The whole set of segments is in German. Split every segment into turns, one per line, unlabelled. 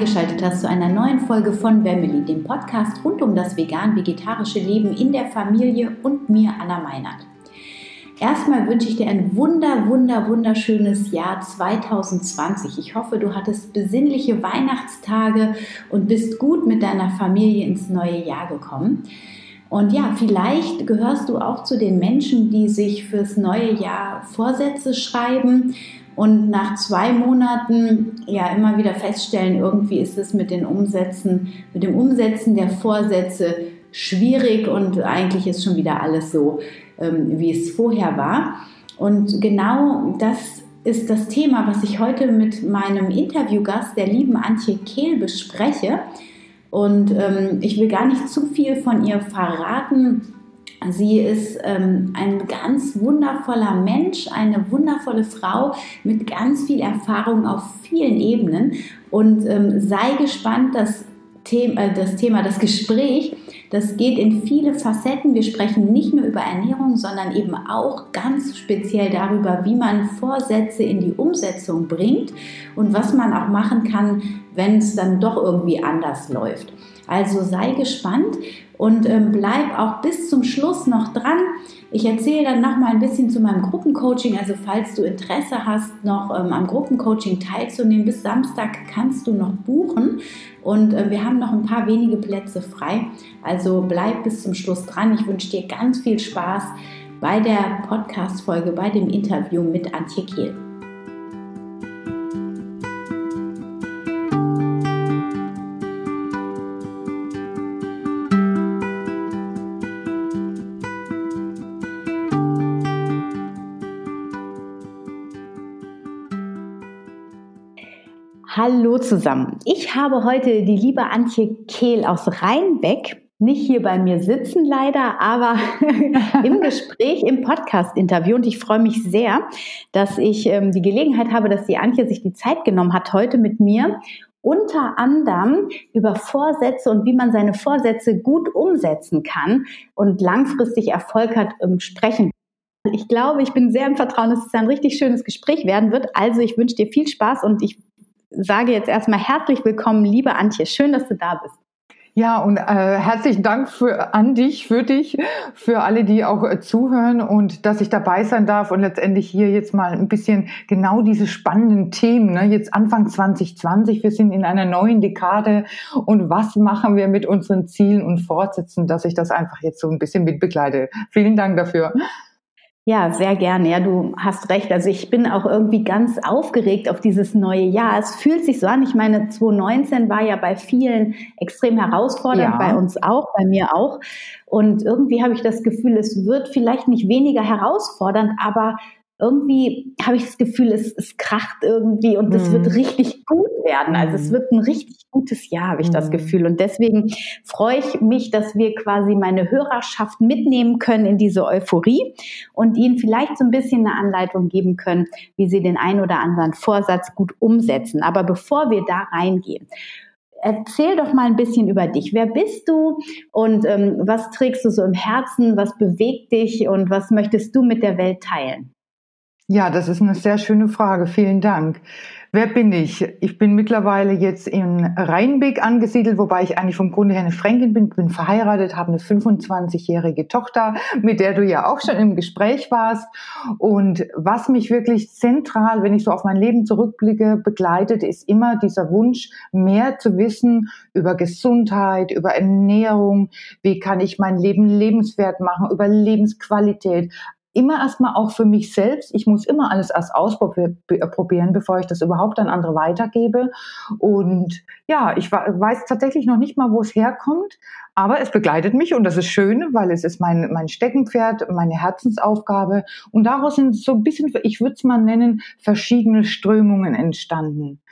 eingeschaltet hast zu einer neuen Folge von Family, dem Podcast rund um das vegan-vegetarische Leben in der Familie und mir, Anna Meinert. Erstmal wünsche ich dir ein wunder, wunder, wunderschönes Jahr 2020. Ich hoffe, du hattest besinnliche Weihnachtstage und bist gut mit deiner Familie ins neue Jahr gekommen. Und ja, vielleicht gehörst du auch zu den Menschen, die sich fürs neue Jahr Vorsätze schreiben und nach zwei Monaten ja immer wieder feststellen, irgendwie ist es mit den Umsätzen, mit dem Umsetzen der Vorsätze schwierig und eigentlich ist schon wieder alles so, ähm, wie es vorher war. Und genau das ist das Thema, was ich heute mit meinem Interviewgast, der lieben Antje Kehl, bespreche. Und ähm, ich will gar nicht zu viel von ihr verraten. Sie ist ähm, ein ganz wundervoller Mensch, eine wundervolle Frau mit ganz viel Erfahrung auf vielen Ebenen. Und ähm, sei gespannt, das Thema, äh, das Thema, das Gespräch das geht in viele Facetten. Wir sprechen nicht nur über Ernährung, sondern eben auch ganz speziell darüber, wie man Vorsätze in die Umsetzung bringt und was man auch machen kann, wenn es dann doch irgendwie anders läuft. Also sei gespannt und ähm, bleib auch bis zum Schluss noch dran. Ich erzähle dann noch mal ein bisschen zu meinem Gruppencoaching. Also falls du Interesse hast, noch ähm, am Gruppencoaching teilzunehmen, bis Samstag kannst du noch buchen. Und äh, wir haben noch ein paar wenige Plätze frei. Also bleib bis zum Schluss dran. Ich wünsche dir ganz viel Spaß bei der Podcast-Folge, bei dem Interview mit Antje Kehl. Hallo zusammen. Ich habe heute die liebe Antje Kehl aus Rheinbeck, nicht hier bei mir sitzen leider, aber im Gespräch, im Podcast-Interview. Und ich freue mich sehr, dass ich ähm, die Gelegenheit habe, dass die Antje sich die Zeit genommen hat, heute mit mir unter anderem über Vorsätze und wie man seine Vorsätze gut umsetzen kann und langfristig Erfolg hat, ähm, sprechen. Ich glaube, ich bin sehr im Vertrauen, dass es ein richtig schönes Gespräch werden wird. Also ich wünsche dir viel Spaß und ich sage jetzt erstmal herzlich willkommen, liebe Antje. Schön, dass du da bist.
Ja, und äh, herzlichen Dank für, an dich, für dich, für alle, die auch äh, zuhören und dass ich dabei sein darf und letztendlich hier jetzt mal ein bisschen genau diese spannenden Themen. Ne? Jetzt Anfang 2020, wir sind in einer neuen Dekade und was machen wir mit unseren Zielen und Fortsetzen, dass ich das einfach jetzt so ein bisschen mitbegleite. Vielen Dank dafür.
Ja, sehr gerne. Ja, du hast recht. Also ich bin auch irgendwie ganz aufgeregt auf dieses neue Jahr. Es fühlt sich so an. Ich meine, 2019 war ja bei vielen extrem herausfordernd, ja. bei uns auch, bei mir auch. Und irgendwie habe ich das Gefühl, es wird vielleicht nicht weniger herausfordernd, aber irgendwie habe ich das Gefühl, es, es kracht irgendwie und es wird mhm. richtig gut werden. Also es mhm. wird ein richtig gutes Jahr, habe ich das mhm. Gefühl. Und deswegen freue ich mich, dass wir quasi meine Hörerschaft mitnehmen können in diese Euphorie und ihnen vielleicht so ein bisschen eine Anleitung geben können, wie sie den ein oder anderen Vorsatz gut umsetzen. Aber bevor wir da reingehen, erzähl doch mal ein bisschen über dich. Wer bist du und ähm, was trägst du so im Herzen? Was bewegt dich und was möchtest du mit der Welt teilen?
Ja, das ist eine sehr schöne Frage. Vielen Dank. Wer bin ich? Ich bin mittlerweile jetzt in Rheinbeck angesiedelt, wobei ich eigentlich vom Grunde her eine Fränkin bin, bin verheiratet, habe eine 25-jährige Tochter, mit der du ja auch schon im Gespräch warst. Und was mich wirklich zentral, wenn ich so auf mein Leben zurückblicke, begleitet, ist immer dieser Wunsch, mehr zu wissen über Gesundheit, über Ernährung, wie kann ich mein Leben lebenswert machen, über Lebensqualität, immer erstmal auch für mich selbst. Ich muss immer alles erst ausprobieren, bevor ich das überhaupt an andere weitergebe. Und ja, ich weiß tatsächlich noch nicht mal, wo es herkommt, aber es begleitet mich und das ist schön, weil es ist mein, mein Steckenpferd, meine Herzensaufgabe. Und daraus sind so ein bisschen, ich würde es mal nennen, verschiedene Strömungen entstanden.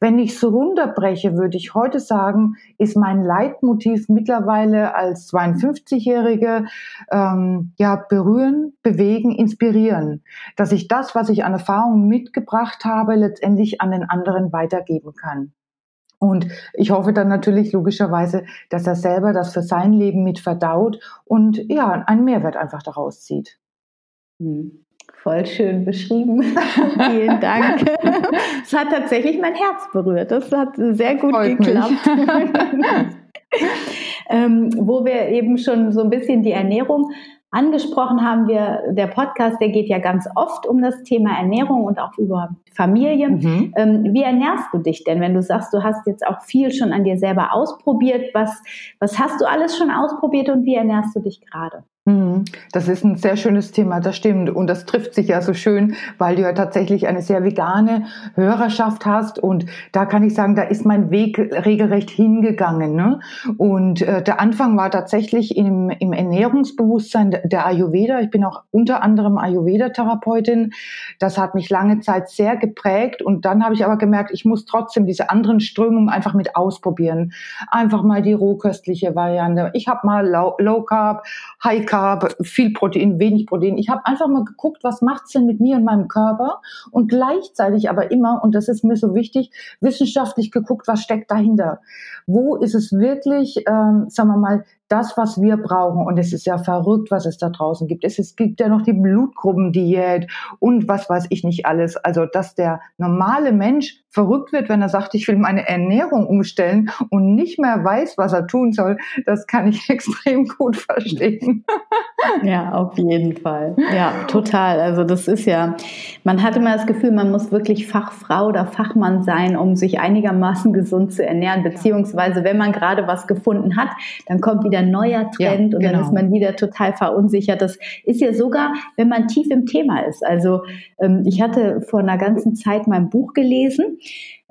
Wenn ich es runterbreche, würde ich heute sagen, ist mein Leitmotiv mittlerweile als 52-Jährige ähm, ja berühren, bewegen, inspirieren, dass ich das, was ich an Erfahrung mitgebracht habe, letztendlich an den anderen weitergeben kann. Und ich hoffe dann natürlich logischerweise, dass er selber das für sein Leben mit verdaut und ja, einen Mehrwert einfach daraus zieht.
Hm. Voll schön beschrieben. Vielen Dank. Es hat tatsächlich mein Herz berührt. Das hat sehr gut Freut geklappt. ähm, wo wir eben schon so ein bisschen die Ernährung angesprochen haben wir, der Podcast, der geht ja ganz oft um das Thema Ernährung und auch über Familie. Mhm. Ähm, wie ernährst du dich denn, wenn du sagst, du hast jetzt auch viel schon an dir selber ausprobiert? Was, was hast du alles schon ausprobiert und wie ernährst du dich gerade?
Mhm. Das ist ein sehr schönes Thema, das stimmt. Und das trifft sich ja so schön, weil du ja tatsächlich eine sehr vegane Hörerschaft hast. Und da kann ich sagen, da ist mein Weg regelrecht hingegangen. Ne? Und äh, der Anfang war tatsächlich im, im Ernährungsbewusstsein der Ayurveda. Ich bin auch unter anderem Ayurveda-Therapeutin. Das hat mich lange Zeit sehr geprägt. Und dann habe ich aber gemerkt, ich muss trotzdem diese anderen Strömungen einfach mit ausprobieren. Einfach mal die rohköstliche Variante. Ich habe mal Low, Low Carb, High Carb Carb, viel Protein, wenig Protein. Ich habe einfach mal geguckt, was macht's denn mit mir und meinem Körper und gleichzeitig aber immer, und das ist mir so wichtig, wissenschaftlich geguckt, was steckt dahinter. Wo ist es wirklich, ähm, sagen wir mal, das, was wir brauchen. Und es ist ja verrückt, was es da draußen gibt. Es, es gibt ja noch die Blutgruppendiät und was weiß ich nicht alles. Also, dass der normale Mensch verrückt wird, wenn er sagt, ich will meine Ernährung umstellen und nicht mehr weiß, was er tun soll, das kann ich extrem gut verstehen.
Ja, auf jeden Fall. Ja, total. Also das ist ja, man hat immer das Gefühl, man muss wirklich Fachfrau oder Fachmann sein, um sich einigermaßen gesund zu ernähren. Beziehungsweise, wenn man gerade was gefunden hat, dann kommt wieder ein neuer Trend ja, und genau. dann ist man wieder total verunsichert. Das ist ja sogar, wenn man tief im Thema ist. Also ähm, ich hatte vor einer ganzen Zeit mein Buch gelesen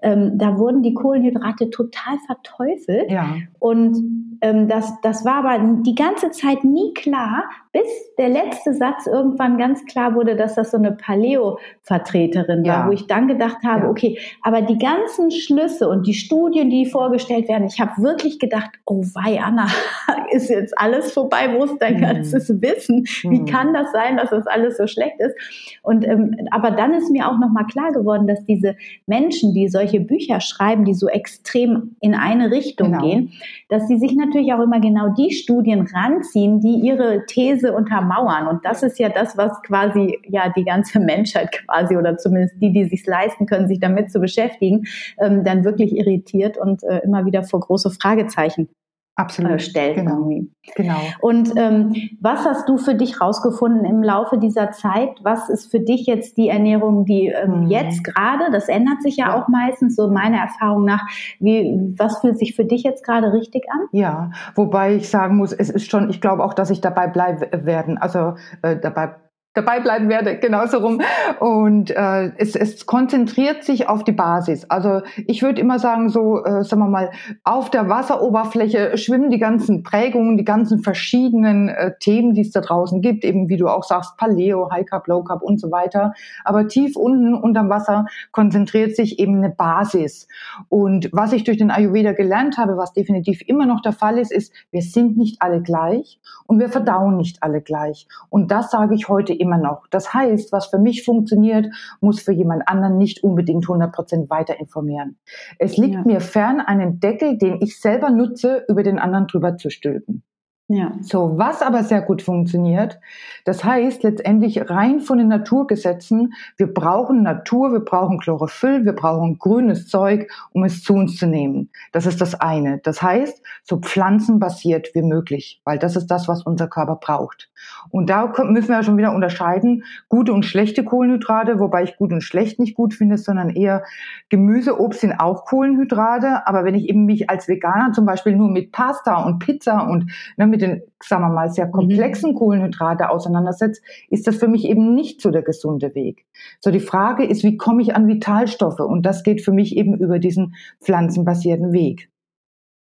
ähm, da wurden die Kohlenhydrate total verteufelt. Ja. Und ähm, das, das war aber die ganze Zeit nie klar, bis der letzte Satz irgendwann ganz klar wurde, dass das so eine Paleo-Vertreterin war, ja. wo ich dann gedacht habe, ja. okay, aber die ganzen Schlüsse und die Studien, die vorgestellt werden, ich habe wirklich gedacht, oh wei, Anna, ist jetzt alles vorbei, wo ist dein mhm. ganzes Wissen? Wie mhm. kann das sein, dass das alles so schlecht ist? Und ähm, aber dann ist mir auch nochmal klar geworden, dass diese Menschen, die solche solche Bücher schreiben, die so extrem in eine Richtung genau. gehen, dass sie sich natürlich auch immer genau die Studien ranziehen, die ihre These untermauern. Und das ist ja das, was quasi ja die ganze Menschheit quasi oder zumindest die, die sich leisten können, sich damit zu beschäftigen, ähm, dann wirklich irritiert und äh, immer wieder vor große Fragezeichen Absolut. Äh, stellt. Genau. Irgendwie. genau. Und ähm, was hast du für dich rausgefunden im Laufe dieser Zeit? Was ist für dich jetzt die Ernährung, die ähm, mhm. jetzt gerade, das ändert sich ja, ja, auch meistens, so meiner Erfahrung nach, wie, was fühlt sich für dich jetzt gerade richtig an?
Ja, wobei ich sagen muss, es ist schon, ich glaube auch, dass ich dabei bleiben werden, also äh, dabei dabei bleiben werde, genauso rum. Und äh, es, es konzentriert sich auf die Basis. Also ich würde immer sagen, so, äh, sagen wir mal, auf der Wasseroberfläche schwimmen die ganzen Prägungen, die ganzen verschiedenen äh, Themen, die es da draußen gibt, eben wie du auch sagst, Paleo, High Carb, Low Carb und so weiter. Aber tief unten unterm Wasser konzentriert sich eben eine Basis. Und was ich durch den Ayurveda gelernt habe, was definitiv immer noch der Fall ist, ist, wir sind nicht alle gleich und wir verdauen nicht alle gleich. Und das sage ich heute immer immer noch. Das heißt, was für mich funktioniert, muss für jemand anderen nicht unbedingt 100 Prozent weiter informieren. Es liegt ja. mir fern, einen Deckel, den ich selber nutze, über den anderen drüber zu stülpen. Ja. So, was aber sehr gut funktioniert, das heißt letztendlich rein von den Naturgesetzen, wir brauchen Natur, wir brauchen Chlorophyll, wir brauchen grünes Zeug, um es zu uns zu nehmen. Das ist das eine. Das heißt, so pflanzenbasiert wie möglich, weil das ist das, was unser Körper braucht. Und da müssen wir ja schon wieder unterscheiden, gute und schlechte Kohlenhydrate, wobei ich gut und schlecht nicht gut finde, sondern eher Gemüse, Obst sind auch Kohlenhydrate. Aber wenn ich eben mich als Veganer zum Beispiel nur mit Pasta und Pizza und ne, mit den, sagen wir mal, sehr mhm. komplexen Kohlenhydrate auseinandersetzt, ist das für mich eben nicht so der gesunde Weg. So die Frage ist, wie komme ich an Vitalstoffe? Und das geht für mich eben über diesen pflanzenbasierten Weg.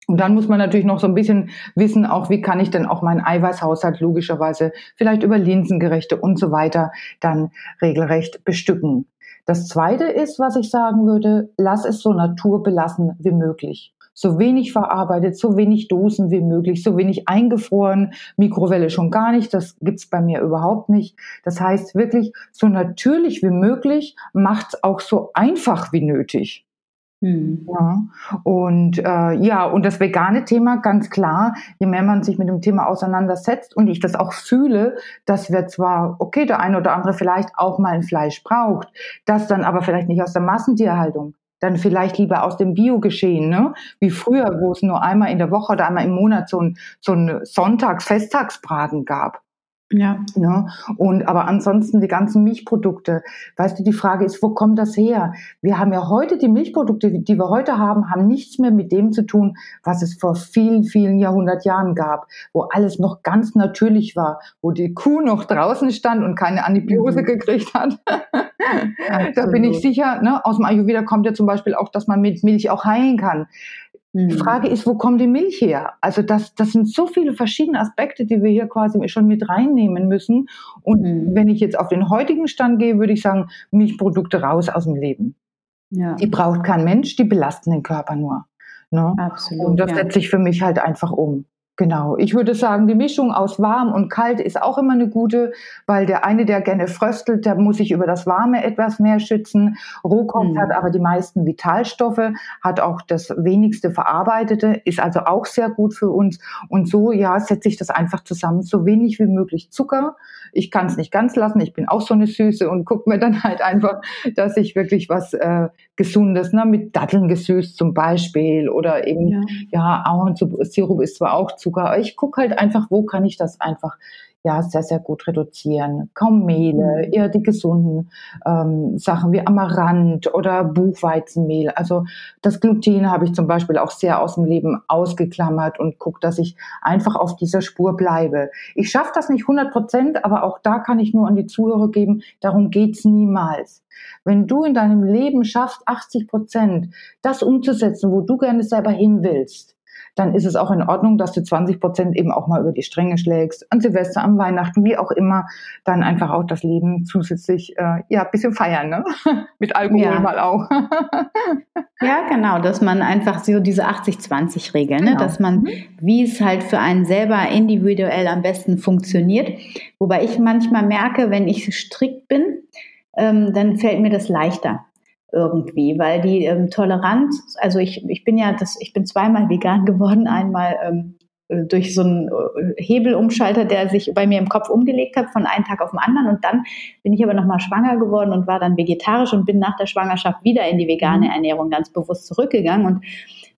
Und dann muss man natürlich noch so ein bisschen wissen, auch wie kann ich denn auch meinen Eiweißhaushalt logischerweise vielleicht über Linsengerechte und so weiter dann regelrecht bestücken. Das zweite ist, was ich sagen würde, lass es so naturbelassen wie möglich so wenig verarbeitet, so wenig Dosen wie möglich, so wenig eingefroren, Mikrowelle schon gar nicht, das gibt's bei mir überhaupt nicht. Das heißt wirklich so natürlich wie möglich, macht's auch so einfach wie nötig. Mhm. Ja. Und äh, ja, und das vegane Thema, ganz klar, je mehr man sich mit dem Thema auseinandersetzt und ich das auch fühle, dass wir zwar, okay, der eine oder andere vielleicht auch mal ein Fleisch braucht, das dann aber vielleicht nicht aus der Massentierhaltung, dann vielleicht lieber aus dem Biogeschehen, ne? Wie früher, wo es nur einmal in der Woche oder einmal im Monat so ein, so ein Sonntags-Festtagsbraten gab. Ja. ja. Und aber ansonsten die ganzen Milchprodukte. Weißt du, die Frage ist, wo kommt das her? Wir haben ja heute die Milchprodukte, die wir heute haben, haben nichts mehr mit dem zu tun, was es vor vielen, vielen Jahrhundert Jahren gab, wo alles noch ganz natürlich war, wo die Kuh noch draußen stand und keine Anibiose mhm. gekriegt hat. da bin ich sicher, ne, aus dem Ayurveda kommt ja zum Beispiel auch, dass man mit Milch auch heilen kann. Die mhm. Frage ist, wo kommt die Milch her? Also das, das sind so viele verschiedene Aspekte, die wir hier quasi schon mit reinnehmen müssen. Und mhm. wenn ich jetzt auf den heutigen Stand gehe, würde ich sagen, Milchprodukte raus aus dem Leben. Ja. Die braucht kein Mensch, die belasten den Körper nur. Ne? Absolut, und das ja. setzt sich für mich halt einfach um. Genau. Ich würde sagen, die Mischung aus warm und kalt ist auch immer eine gute, weil der eine, der gerne fröstelt, der muss sich über das Warme etwas mehr schützen. Rohkost mhm. hat aber die meisten Vitalstoffe, hat auch das wenigste verarbeitete, ist also auch sehr gut für uns. Und so, ja, setze ich das einfach zusammen. So wenig wie möglich Zucker. Ich kann es nicht ganz lassen. Ich bin auch so eine Süße und gucke mir dann halt einfach, dass ich wirklich was äh, Gesundes, ne, mit Datteln gesüßt zum Beispiel oder eben, ja, ja Ahornsirup ist zwar auch Zucker. Ich gucke halt einfach, wo kann ich das einfach ja sehr, sehr gut reduzieren. Kaum Mehle, mhm. eher die gesunden ähm, Sachen wie Amaranth oder Buchweizenmehl. Also das Gluten habe ich zum Beispiel auch sehr aus dem Leben ausgeklammert und gucke, dass ich einfach auf dieser Spur bleibe. Ich schaffe das nicht 100 Prozent, aber auch da kann ich nur an die Zuhörer geben, darum geht's niemals. Wenn du in deinem Leben schaffst, 80 Prozent das umzusetzen, wo du gerne selber hin willst, dann ist es auch in Ordnung, dass du 20 Prozent eben auch mal über die Stränge schlägst, an Silvester, an Weihnachten, wie auch immer, dann einfach auch das Leben zusätzlich, äh, ja, bisschen feiern, ne? Mit Alkohol ja. mal auch.
ja, genau, dass man einfach so diese 80-20-Regel, ne? Genau. dass man, mhm. wie es halt für einen selber individuell am besten funktioniert. Wobei ich manchmal merke, wenn ich strikt bin, ähm, dann fällt mir das leichter irgendwie, weil die ähm, Toleranz, also ich, ich bin ja, das, ich bin zweimal vegan geworden, einmal ähm, durch so einen äh, Hebelumschalter, der sich bei mir im Kopf umgelegt hat von einem Tag auf den anderen. Und dann bin ich aber nochmal schwanger geworden und war dann vegetarisch und bin nach der Schwangerschaft wieder in die vegane mhm. Ernährung ganz bewusst zurückgegangen. Und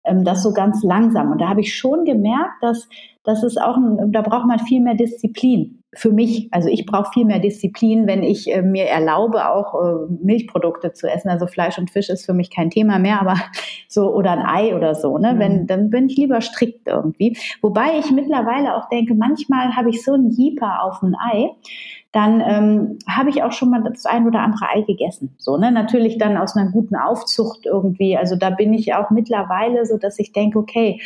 ähm, das so ganz langsam und da habe ich schon gemerkt, dass das ist auch, ein, da braucht man viel mehr Disziplin für mich, also ich brauche viel mehr Disziplin, wenn ich äh, mir erlaube, auch äh, Milchprodukte zu essen. Also Fleisch und Fisch ist für mich kein Thema mehr, aber so oder ein Ei oder so, ne? Mhm. Wenn, dann bin ich lieber strikt irgendwie. Wobei ich mittlerweile auch denke, manchmal habe ich so einen Jeeper auf ein Ei, dann ähm, habe ich auch schon mal das ein oder andere Ei gegessen. So, ne? Natürlich dann aus einer guten Aufzucht irgendwie. Also da bin ich auch mittlerweile so, dass ich denke, okay,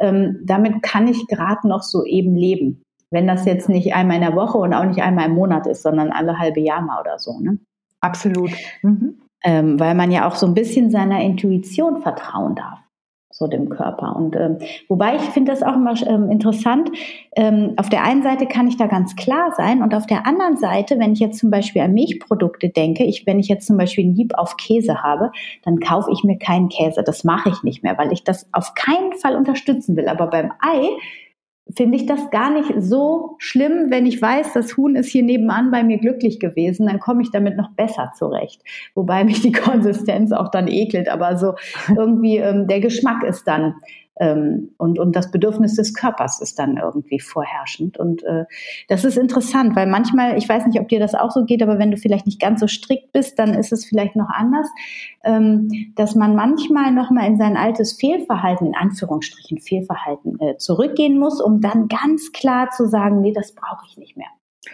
ähm, damit kann ich gerade noch so eben leben. Wenn das jetzt nicht einmal in der Woche und auch nicht einmal im Monat ist, sondern alle halbe Jahr mal oder so. Ne?
Absolut. Mhm.
Ähm, weil man ja auch so ein bisschen seiner Intuition vertrauen darf so dem Körper. Und ähm, wobei ich finde das auch immer ähm, interessant. Ähm, auf der einen Seite kann ich da ganz klar sein und auf der anderen Seite, wenn ich jetzt zum Beispiel an Milchprodukte denke, ich, wenn ich jetzt zum Beispiel einen Lieb auf Käse habe, dann kaufe ich mir keinen Käse. Das mache ich nicht mehr, weil ich das auf keinen Fall unterstützen will. Aber beim Ei finde ich das gar nicht so schlimm, wenn ich weiß, das Huhn ist hier nebenan bei mir glücklich gewesen, dann komme ich damit noch besser zurecht. Wobei mich die Konsistenz auch dann ekelt, aber so irgendwie ähm, der Geschmack ist dann ähm, und, und das Bedürfnis des Körpers ist dann irgendwie vorherrschend. Und äh, das ist interessant, weil manchmal, ich weiß nicht, ob dir das auch so geht, aber wenn du vielleicht nicht ganz so strikt bist, dann ist es vielleicht noch anders, ähm, dass man manchmal nochmal in sein altes Fehlverhalten, in Anführungsstrichen Fehlverhalten, äh, zurückgehen muss, um dann ganz klar zu sagen, nee, das brauche ich nicht mehr.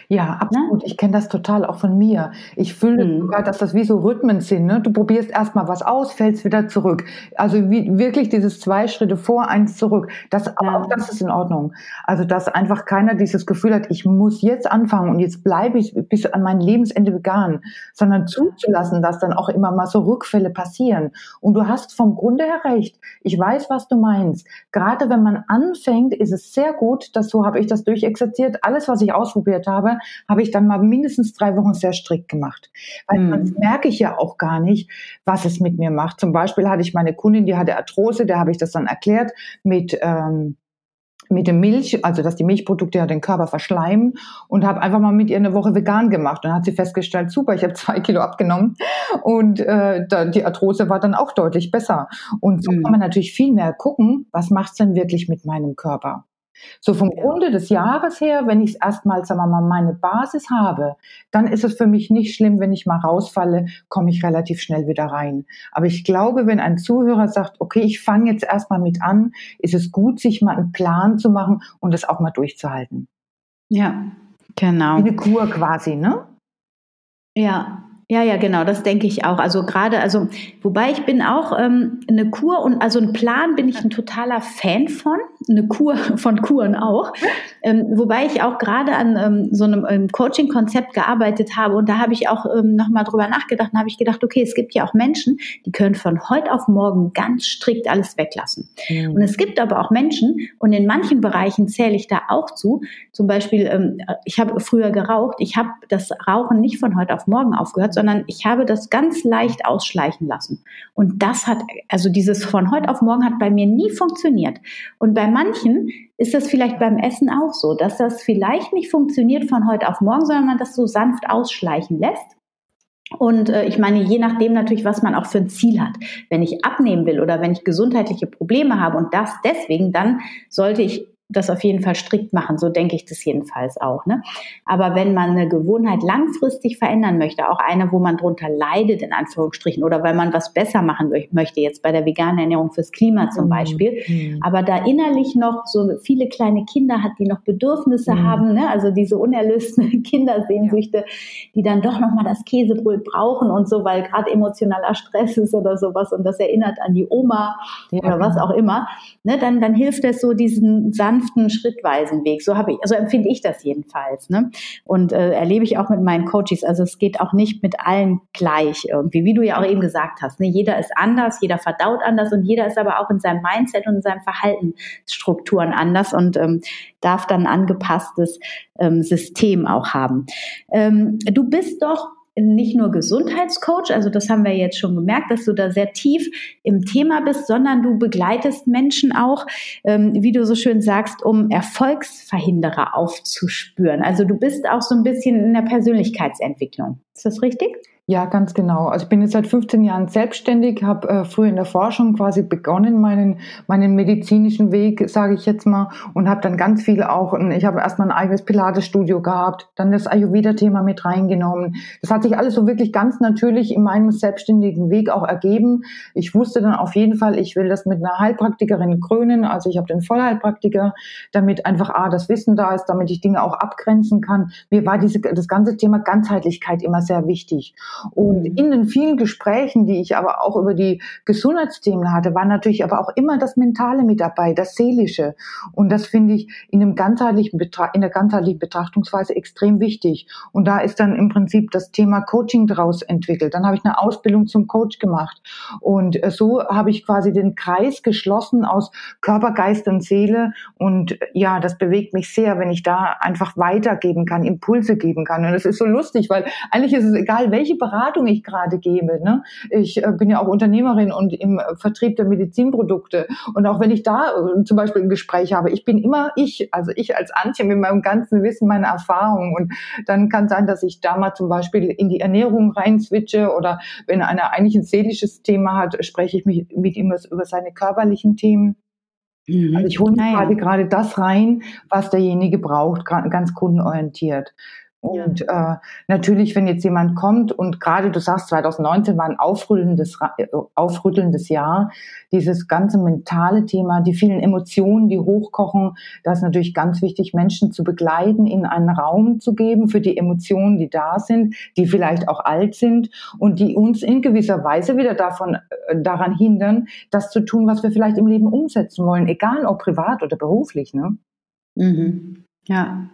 Ja, ne? absolut. Ne? Ich kenne das total auch von mir. Ich fühle mhm. sogar, dass das wie so Rhythmen sind. Ne? Du probierst erstmal was aus, fällst wieder zurück. Also wie, wirklich dieses zwei Schritte vor, eins zurück. Das, ja. Auch das ist in Ordnung. Also dass einfach keiner dieses Gefühl hat, ich muss jetzt anfangen und jetzt bleibe ich bis an mein Lebensende vegan, sondern zuzulassen, dass dann auch immer mal so Rückfälle passieren. Und du hast vom Grunde her recht. Ich weiß, was du meinst. Gerade wenn man anfängt, ist es sehr gut, dass so habe ich das durchexerziert. Alles, was ich ausprobiert habe, habe, habe ich dann mal mindestens drei Wochen sehr strikt gemacht. Weil mhm. sonst merke ich ja auch gar nicht, was es mit mir macht. Zum Beispiel hatte ich meine Kundin, die hatte Arthrose, der habe ich das dann erklärt mit ähm, mit dem Milch, also dass die Milchprodukte ja den Körper verschleimen und habe einfach mal mit ihr eine Woche vegan gemacht. Und dann hat sie festgestellt, super, ich habe zwei Kilo abgenommen und äh, da, die Arthrose war dann auch deutlich besser. Und so mhm. kann man natürlich viel mehr gucken, was macht's denn wirklich mit meinem Körper. So vom Grunde des Jahres her, wenn ich erstmal, sagen wir mal, meine Basis habe, dann ist es für mich nicht schlimm, wenn ich mal rausfalle, komme ich relativ schnell wieder rein. Aber ich glaube, wenn ein Zuhörer sagt, okay, ich fange jetzt erstmal mit an, ist es gut, sich mal einen Plan zu machen und es auch mal durchzuhalten.
Ja, genau.
Wie eine Kur quasi, ne?
Ja, ja, ja, genau, das denke ich auch. Also gerade, also wobei ich bin auch ähm, eine Kur und also ein Plan bin ich ein totaler Fan von, eine Kur von Kuren auch. Ähm, wobei ich auch gerade an ähm, so einem ähm, Coaching-Konzept gearbeitet habe und da habe ich auch ähm, nochmal drüber nachgedacht und habe ich gedacht, okay, es gibt ja auch Menschen, die können von heute auf morgen ganz strikt alles weglassen. Mhm. Und es gibt aber auch Menschen und in manchen Bereichen zähle ich da auch zu. Zum Beispiel, ähm, ich habe früher geraucht, ich habe das Rauchen nicht von heute auf morgen aufgehört, sondern ich habe das ganz leicht ausschleichen lassen. Und das hat, also dieses von heute auf morgen hat bei mir nie funktioniert. Und bei manchen ist das vielleicht beim Essen auch so, dass das vielleicht nicht funktioniert von heute auf morgen, sondern man das so sanft ausschleichen lässt. Und äh, ich meine, je nachdem natürlich, was man auch für ein Ziel hat. Wenn ich abnehmen will oder wenn ich gesundheitliche Probleme habe und das deswegen, dann sollte ich das auf jeden Fall strikt machen. So denke ich das jedenfalls auch. Ne? Aber wenn man eine Gewohnheit langfristig verändern möchte, auch eine, wo man drunter leidet, in Anführungsstrichen, oder weil man was besser machen möchte, jetzt bei der veganen Ernährung fürs Klima zum mhm. Beispiel, mhm. aber da innerlich noch so viele kleine Kinder hat, die noch Bedürfnisse mhm. haben, ne? also diese unerlösten Kindersehnsüchte, ja. die dann doch nochmal das Käsebrot brauchen und so, weil gerade emotionaler Stress ist oder sowas und das erinnert an die Oma ja. oder was auch immer, ne? dann, dann hilft es so diesen sanften sanften, schrittweisen Weg. So habe ich, also empfinde ich das jedenfalls. Ne? Und äh, erlebe ich auch mit meinen Coaches. Also es geht auch nicht mit allen gleich irgendwie, wie du ja auch eben gesagt hast. Ne? Jeder ist anders, jeder verdaut anders und jeder ist aber auch in seinem Mindset und in seinen Verhaltensstrukturen anders und ähm, darf dann ein angepasstes ähm, System auch haben. Ähm, du bist doch nicht nur Gesundheitscoach, also das haben wir jetzt schon gemerkt, dass du da sehr tief im Thema bist, sondern du begleitest Menschen auch, ähm, wie du so schön sagst, um Erfolgsverhinderer aufzuspüren. Also du bist auch so ein bisschen in der Persönlichkeitsentwicklung. Ist das richtig?
Ja, ganz genau. Also ich bin jetzt seit 15 Jahren selbstständig, habe äh, früher in der Forschung quasi begonnen, meinen, meinen medizinischen Weg, sage ich jetzt mal, und habe dann ganz viel auch, ich habe erstmal ein eigenes Pilates-Studio gehabt, dann das Ayurveda-Thema mit reingenommen. Das hat sich alles so wirklich ganz natürlich in meinem selbstständigen Weg auch ergeben. Ich wusste dann auf jeden Fall, ich will das mit einer Heilpraktikerin krönen, also ich habe den Vollheilpraktiker, damit einfach A, das Wissen da ist, damit ich Dinge auch abgrenzen kann. Mir war diese, das ganze Thema Ganzheitlichkeit immer sehr wichtig. Und mhm. in den vielen Gesprächen, die ich aber auch über die Gesundheitsthemen hatte, war natürlich aber auch immer das Mentale mit dabei, das Seelische. Und das finde ich in, einem ganzheitlichen Betra in der ganzheitlichen Betrachtungsweise extrem wichtig. Und da ist dann im Prinzip das Thema Coaching daraus entwickelt. Dann habe ich eine Ausbildung zum Coach gemacht. Und äh, so habe ich quasi den Kreis geschlossen aus Körper, Geist und Seele. Und ja, das bewegt mich sehr, wenn ich da einfach weitergeben kann, Impulse geben kann. Und es ist so lustig, weil eigentlich ist es egal, welche Beratung ich gerade gebe. Ne? Ich äh, bin ja auch Unternehmerin und im Vertrieb der Medizinprodukte. Und auch wenn ich da äh, zum Beispiel ein Gespräch habe, ich bin immer ich, also ich als Antje mit meinem ganzen Wissen, meiner Erfahrung. Und dann kann sein, dass ich da mal zum Beispiel in die Ernährung rein switche oder wenn einer eigentlich ein seelisches Thema hat, spreche ich mich mit ihm über seine körperlichen Themen. Mhm. Also ich hole naja. gerade das rein, was derjenige braucht, ganz kundenorientiert. Und ja. äh, natürlich, wenn jetzt jemand kommt und gerade du sagst, 2019 war ein aufrüttelndes, äh, aufrüttelndes Jahr, dieses ganze mentale Thema, die vielen Emotionen, die hochkochen, da ist natürlich ganz wichtig, Menschen zu begleiten, ihnen einen Raum zu geben für die Emotionen, die da sind, die vielleicht auch alt sind und die uns in gewisser Weise wieder davon, äh, daran hindern, das zu tun, was wir vielleicht im Leben umsetzen wollen, egal ob privat oder beruflich. Ne?
Mhm. Ja,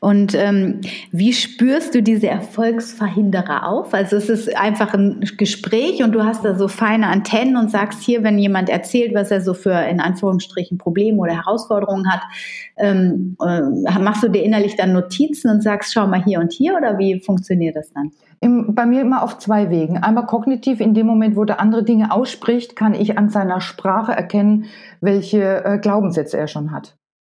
Und ähm, wie spürst du diese Erfolgsverhinderer auf? Also es ist einfach ein Gespräch und du hast da so feine Antennen und sagst hier, wenn jemand erzählt, was er so für in Anführungsstrichen Probleme oder Herausforderungen hat, ähm, äh, machst du dir innerlich dann Notizen und sagst, schau mal hier und hier oder wie funktioniert das dann?
Im, bei mir immer auf zwei Wegen. Einmal kognitiv, in dem Moment, wo der andere Dinge ausspricht, kann ich an seiner Sprache erkennen, welche äh, Glaubenssätze er schon hat.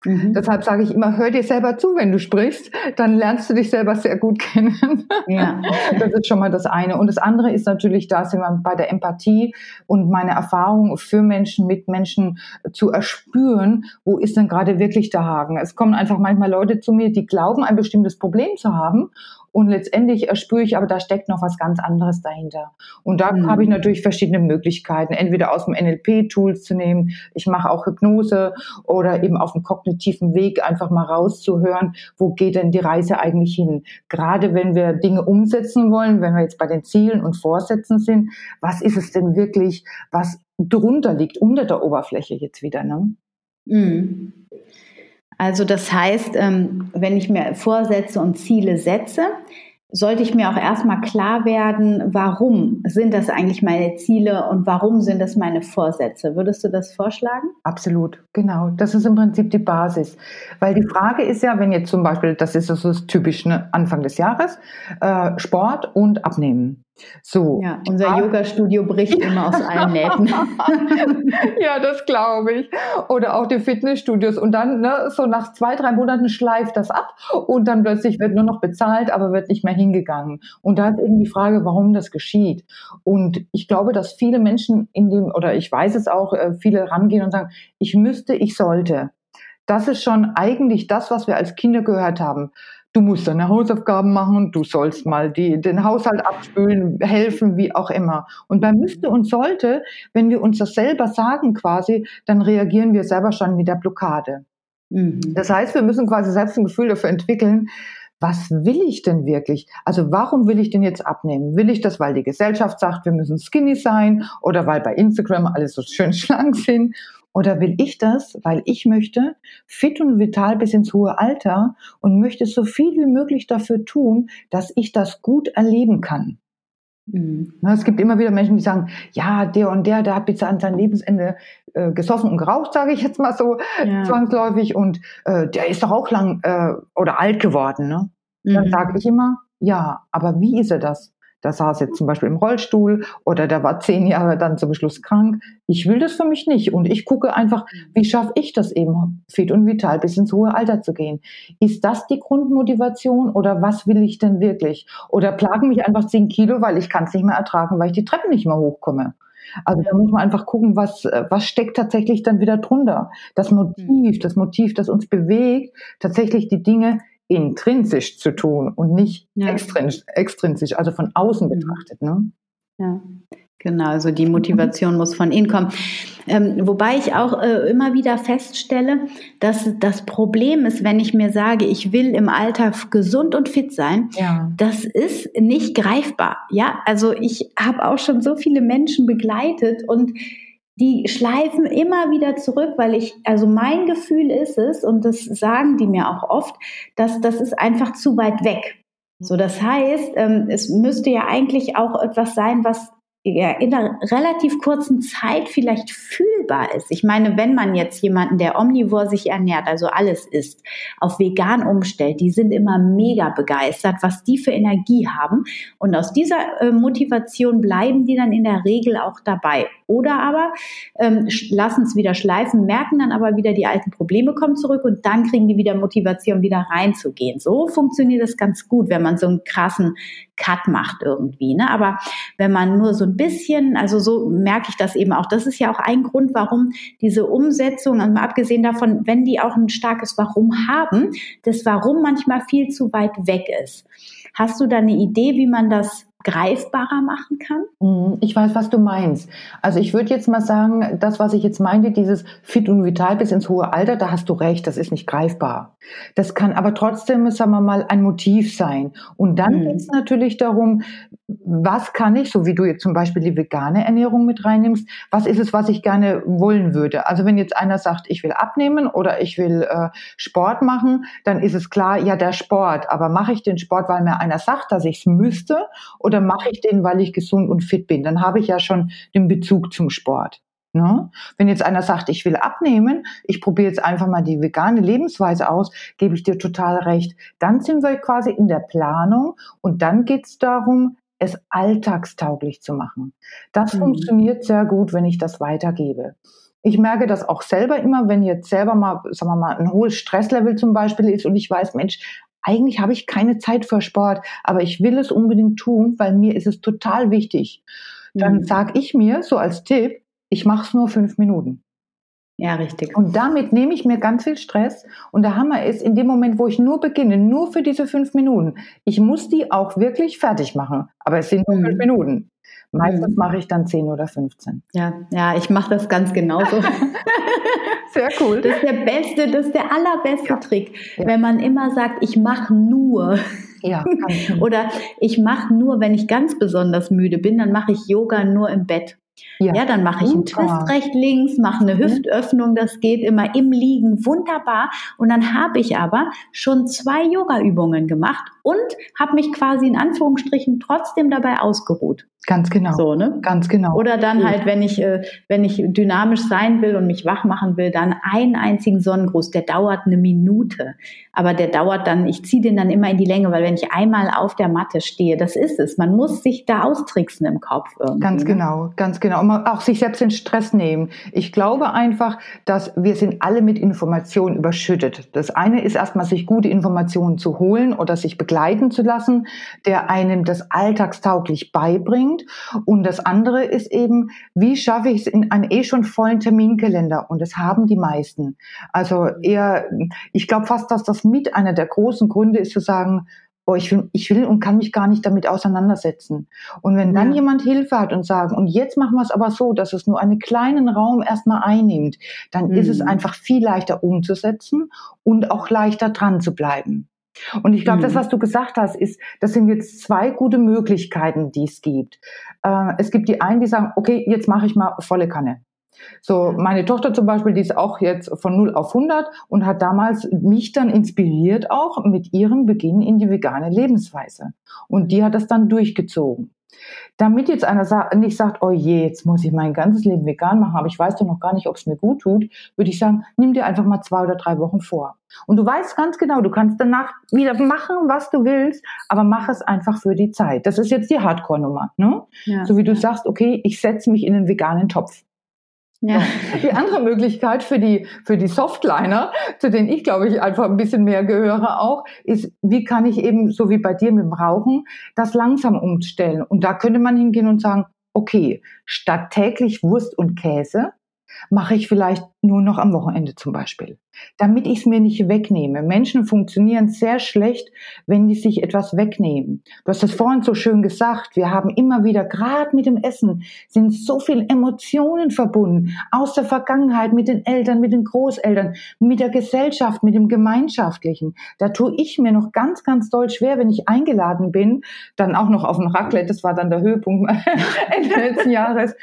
Mhm. Deshalb sage ich immer, hör dir selber zu, wenn du sprichst, dann lernst du dich selber sehr gut kennen. Ja. Das ist schon mal das eine. Und das andere ist natürlich, da sind wir bei der Empathie und meine Erfahrung für Menschen, mit Menschen zu erspüren, wo ist denn gerade wirklich der Haken. Es kommen einfach manchmal Leute zu mir, die glauben, ein bestimmtes Problem zu haben und letztendlich spüre ich aber, da steckt noch was ganz anderes dahinter. Und da mhm. habe ich natürlich verschiedene Möglichkeiten, entweder aus dem NLP-Tools zu nehmen, ich mache auch Hypnose oder eben auf dem kognitiven Weg einfach mal rauszuhören, wo geht denn die Reise eigentlich hin? Gerade wenn wir Dinge umsetzen wollen, wenn wir jetzt bei den Zielen und Vorsätzen sind, was ist es denn wirklich, was drunter liegt, unter der Oberfläche jetzt wieder? Ne?
Mhm. Also das heißt, ähm, wenn ich mir Vorsätze und Ziele setze, sollte ich mir auch erstmal klar werden, warum sind das eigentlich meine Ziele und warum sind das meine Vorsätze? Würdest du das vorschlagen?
Absolut, genau. Das ist im Prinzip die Basis. Weil die Frage ist ja, wenn jetzt zum Beispiel, das ist so typisch ne, Anfang des Jahres, äh, Sport und Abnehmen.
So. Ja, unser ah. Yoga-Studio bricht immer aus allen Nähten.
ja, das glaube ich. Oder auch die Fitnessstudios. Und dann, ne, so nach zwei, drei Monaten schleift das ab und dann plötzlich wird nur noch bezahlt, aber wird nicht mehr hingegangen. Und da ist eben die Frage, warum das geschieht. Und ich glaube, dass viele Menschen in dem, oder ich weiß es auch, äh, viele rangehen und sagen, ich müsste, ich sollte. Das ist schon eigentlich das, was wir als Kinder gehört haben du musst deine Hausaufgaben machen, du sollst mal die, den Haushalt abspülen, helfen, wie auch immer. Und bei müsste und sollte, wenn wir uns das selber sagen quasi, dann reagieren wir selber schon mit der Blockade. Mhm. Das heißt, wir müssen quasi selbst ein Gefühl dafür entwickeln, was will ich denn wirklich? Also warum will ich denn jetzt abnehmen? Will ich das, weil die Gesellschaft sagt, wir müssen skinny sein oder weil bei Instagram alles so schön schlank sind? Oder will ich das, weil ich möchte, fit und vital bis ins hohe Alter und möchte so viel wie möglich dafür tun, dass ich das gut erleben kann? Mhm. Es gibt immer wieder Menschen, die sagen, ja, der und der, der hat bis an sein Lebensende äh, gesoffen und geraucht, sage ich jetzt mal so ja. zwangsläufig, und äh, der ist doch auch lang äh, oder alt geworden. Ne? Mhm. Dann sage ich immer, ja, aber wie ist er das? Der saß jetzt zum Beispiel im Rollstuhl oder der war zehn Jahre dann zum Schluss krank. Ich will das für mich nicht und ich gucke einfach, wie schaffe ich das eben, fit und vital bis ins hohe Alter zu gehen. Ist das die Grundmotivation oder was will ich denn wirklich? Oder plagen mich einfach zehn Kilo, weil ich kann es nicht mehr ertragen, weil ich die Treppe nicht mehr hochkomme. Also da muss man einfach gucken, was, was steckt tatsächlich dann wieder drunter. Das Motiv, das Motiv, das uns bewegt, tatsächlich die Dinge intrinsisch zu tun und nicht ja. extrinsisch, also von außen mhm. betrachtet. Ne?
Ja. Genau, also die Motivation muss von innen kommen. Ähm, wobei ich auch äh, immer wieder feststelle, dass das Problem ist, wenn ich mir sage, ich will im Alter gesund und fit sein, ja. das ist nicht greifbar. Ja, also ich habe auch schon so viele Menschen begleitet und die schleifen immer wieder zurück, weil ich, also mein Gefühl ist es, und das sagen die mir auch oft, dass das ist einfach zu weit weg. So, das heißt, ähm, es müsste ja eigentlich auch etwas sein, was ja, in einer relativ kurzen Zeit vielleicht fühlbar ist. Ich meine, wenn man jetzt jemanden, der omnivor sich ernährt, also alles isst, auf vegan umstellt, die sind immer mega begeistert, was die für Energie haben. Und aus dieser äh, Motivation bleiben die dann in der Regel auch dabei. Oder aber ähm, lassen es wieder schleifen, merken dann aber wieder, die alten Probleme kommen zurück und dann kriegen die wieder Motivation, wieder reinzugehen. So funktioniert das ganz gut, wenn man so einen krassen Cut macht irgendwie. Ne? Aber wenn man nur so ein bisschen, also so merke ich das eben auch. Das ist ja auch ein Grund, warum diese Umsetzung, also mal abgesehen davon, wenn die auch ein starkes Warum haben, das Warum manchmal viel zu weit weg ist. Hast du da eine Idee, wie man das greifbarer machen kann?
Mhm, ich weiß, was du meinst. Also ich würde jetzt mal sagen, das, was ich jetzt meinte, dieses fit und vital bis ins hohe Alter, da hast du recht, das ist nicht greifbar. Das kann aber trotzdem, sagen wir mal, ein Motiv sein. Und dann mhm. geht es natürlich darum, was kann ich, so wie du jetzt zum Beispiel die vegane Ernährung mit reinnimmst, was ist es, was ich gerne wollen würde? Also wenn jetzt einer sagt, ich will abnehmen oder ich will äh, Sport machen, dann ist es klar, ja, der Sport. Aber mache ich den Sport, weil mir einer sagt, dass ich es müsste, oder mache ich den, weil ich gesund und fit bin? Dann habe ich ja schon den Bezug zum Sport. Ne? Wenn jetzt einer sagt, ich will abnehmen, ich probiere jetzt einfach mal die vegane Lebensweise aus, gebe ich dir total recht. Dann sind wir quasi in der Planung und dann geht es darum, es alltagstauglich zu machen. Das mhm. funktioniert sehr gut, wenn ich das weitergebe. Ich merke das auch selber immer, wenn jetzt selber mal, sagen wir mal, ein hohes Stresslevel zum Beispiel ist und ich weiß, Mensch, eigentlich habe ich keine Zeit für Sport, aber ich will es unbedingt tun, weil mir ist es total wichtig. Dann mhm. sage ich mir so als Tipp, ich mache es nur fünf Minuten.
Ja, richtig.
Und damit nehme ich mir ganz viel Stress. Und der Hammer ist, in dem Moment, wo ich nur beginne, nur für diese fünf Minuten, ich muss die auch wirklich fertig machen. Aber es sind nur mhm. fünf Minuten. Meistens mhm. mache ich dann zehn oder 15.
Ja, ja, ich mache das ganz genauso.
Sehr cool.
Das ist der beste, das ist der allerbeste ja. Trick. Ja. Wenn man immer sagt, ich mache nur. Ja, Oder ich mache nur, wenn ich ganz besonders müde bin, dann mache ich Yoga nur im Bett. Ja, ja dann mache ich einen Twist rechts, links, mache eine mhm. Hüftöffnung, das geht immer im Liegen wunderbar. Und dann habe ich aber schon zwei Yoga-Übungen gemacht und habe mich quasi in Anführungsstrichen trotzdem dabei ausgeruht.
Ganz genau.
So, ne?
Ganz genau.
Oder dann halt, wenn ich, äh, wenn ich dynamisch sein will und mich wach machen will, dann einen einzigen Sonnengruß, der dauert eine Minute. Aber der dauert dann, ich ziehe den dann immer in die Länge, weil wenn ich einmal auf der Matte stehe, das ist es. Man muss sich da austricksen im Kopf irgendwie.
Ganz ne? genau, ganz genau. Und auch sich selbst den Stress nehmen. Ich glaube einfach, dass wir sind alle mit Informationen überschüttet. Das eine ist erstmal, sich gute Informationen zu holen oder sich begleiten zu lassen, der einem das alltagstauglich beibringt Punkt. Und das andere ist eben, wie schaffe ich es in einen eh schon vollen Terminkalender? Und das haben die meisten. Also eher, ich glaube fast, dass das mit einer der großen Gründe ist zu sagen, oh, ich will, ich will und kann mich gar nicht damit auseinandersetzen. Und wenn dann ja. jemand Hilfe hat und sagt, und jetzt machen wir es aber so, dass es nur einen kleinen Raum erstmal einnimmt, dann mhm. ist es mhm. einfach viel leichter umzusetzen und auch leichter dran zu bleiben. Und ich glaube, mhm. das, was du gesagt hast, ist, das sind jetzt zwei gute Möglichkeiten, die es gibt. Äh, es gibt die einen, die sagen, okay, jetzt mache ich mal volle Kanne. So, meine Tochter zum Beispiel, die ist auch jetzt von 0 auf 100 und hat damals mich dann inspiriert auch mit ihrem Beginn in die vegane Lebensweise. Und die hat das dann durchgezogen. Damit jetzt einer nicht sagt, oh je, jetzt muss ich mein ganzes Leben vegan machen, aber ich weiß doch noch gar nicht, ob es mir gut tut, würde ich sagen, nimm dir einfach mal zwei oder drei Wochen vor. Und du weißt ganz genau, du kannst danach wieder machen, was du willst, aber mach es einfach für die Zeit. Das ist jetzt die Hardcore-Nummer. Ne? Ja. So wie du sagst, okay, ich setze mich in den veganen Topf. Ja. Die andere Möglichkeit für die, für die Softliner, zu denen ich glaube ich einfach ein bisschen mehr gehöre auch, ist, wie kann ich eben, so wie bei dir mit dem Rauchen, das langsam umstellen? Und da könnte man hingehen und sagen, okay, statt täglich Wurst und Käse, mache ich vielleicht nur noch am Wochenende zum Beispiel damit ich es mir nicht wegnehme. Menschen funktionieren sehr schlecht, wenn die sich etwas wegnehmen. Du hast das vorhin so schön gesagt. Wir haben immer wieder, gerade mit dem Essen, sind so viele Emotionen verbunden. Aus der Vergangenheit, mit den Eltern, mit den Großeltern, mit der Gesellschaft, mit dem Gemeinschaftlichen. Da tue ich mir noch ganz, ganz doll schwer, wenn ich eingeladen bin, dann auch noch auf ein Raclette, das war dann der Höhepunkt Ende letzten Jahres,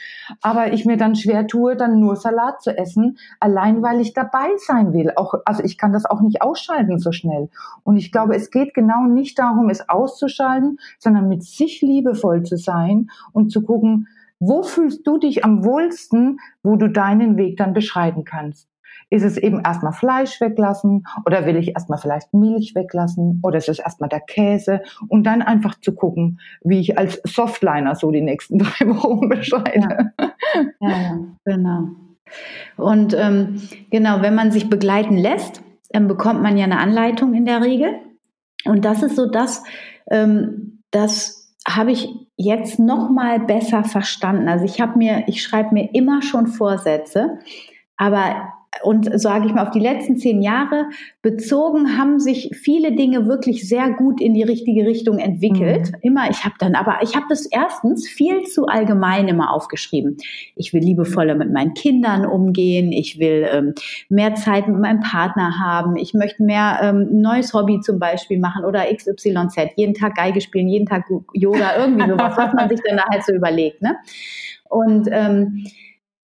aber ich mir dann schwer tue, dann nur Salat zu essen, allein weil ich dabei sein will. Auch, also ich kann das auch nicht ausschalten so schnell. Und ich glaube, es geht genau nicht darum, es auszuschalten, sondern mit sich liebevoll zu sein und zu gucken, wo fühlst du dich am wohlsten, wo du deinen Weg dann beschreiten kannst. Ist es eben erstmal Fleisch weglassen oder will ich erstmal vielleicht Milch weglassen oder ist es erstmal der Käse und dann einfach zu gucken, wie ich als Softliner so die nächsten drei Wochen beschreite.
Ja, ja genau. Und ähm, genau, wenn man sich begleiten lässt, dann bekommt man ja eine Anleitung in der Regel. Und das ist so das, ähm, das habe ich jetzt noch mal besser verstanden. Also ich habe mir, ich schreibe mir immer schon Vorsätze, aber und sage ich mal, auf die letzten zehn Jahre bezogen, haben sich viele Dinge wirklich sehr gut in die richtige Richtung entwickelt. Mhm. Immer, ich habe dann, aber ich habe das erstens viel zu allgemein immer aufgeschrieben. Ich will liebevoller mit meinen Kindern umgehen, ich will ähm, mehr Zeit mit meinem Partner haben, ich möchte mehr ähm, ein neues Hobby zum Beispiel machen oder XYZ, jeden Tag Geige spielen, jeden Tag Yoga, irgendwie sowas, was man sich dann halt so überlegt. Ne? Und ähm,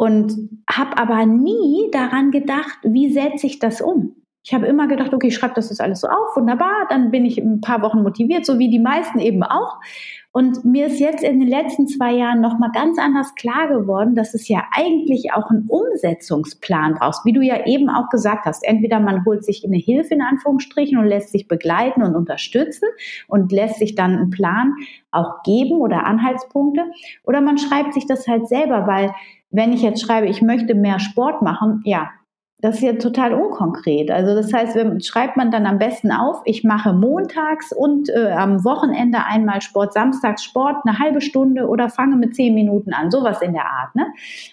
und habe aber nie daran gedacht, wie setze ich das um. Ich habe immer gedacht, okay, ich schreibe das jetzt alles so auf, wunderbar, dann bin ich ein paar Wochen motiviert, so wie die meisten eben auch. Und mir ist jetzt in den letzten zwei Jahren nochmal ganz anders klar geworden, dass es ja eigentlich auch einen Umsetzungsplan brauchst, wie du ja eben auch gesagt hast. Entweder man holt sich eine Hilfe in Anführungsstrichen und lässt sich begleiten und unterstützen und lässt sich dann einen Plan auch geben oder Anhaltspunkte, oder man schreibt sich das halt selber, weil wenn ich jetzt schreibe, ich möchte mehr Sport machen, ja, das ist ja total unkonkret. Also das heißt, wenn, schreibt man dann am besten auf, ich mache montags und äh, am Wochenende einmal Sport, samstags Sport, eine halbe Stunde oder fange mit zehn Minuten an, sowas in der Art. Ne?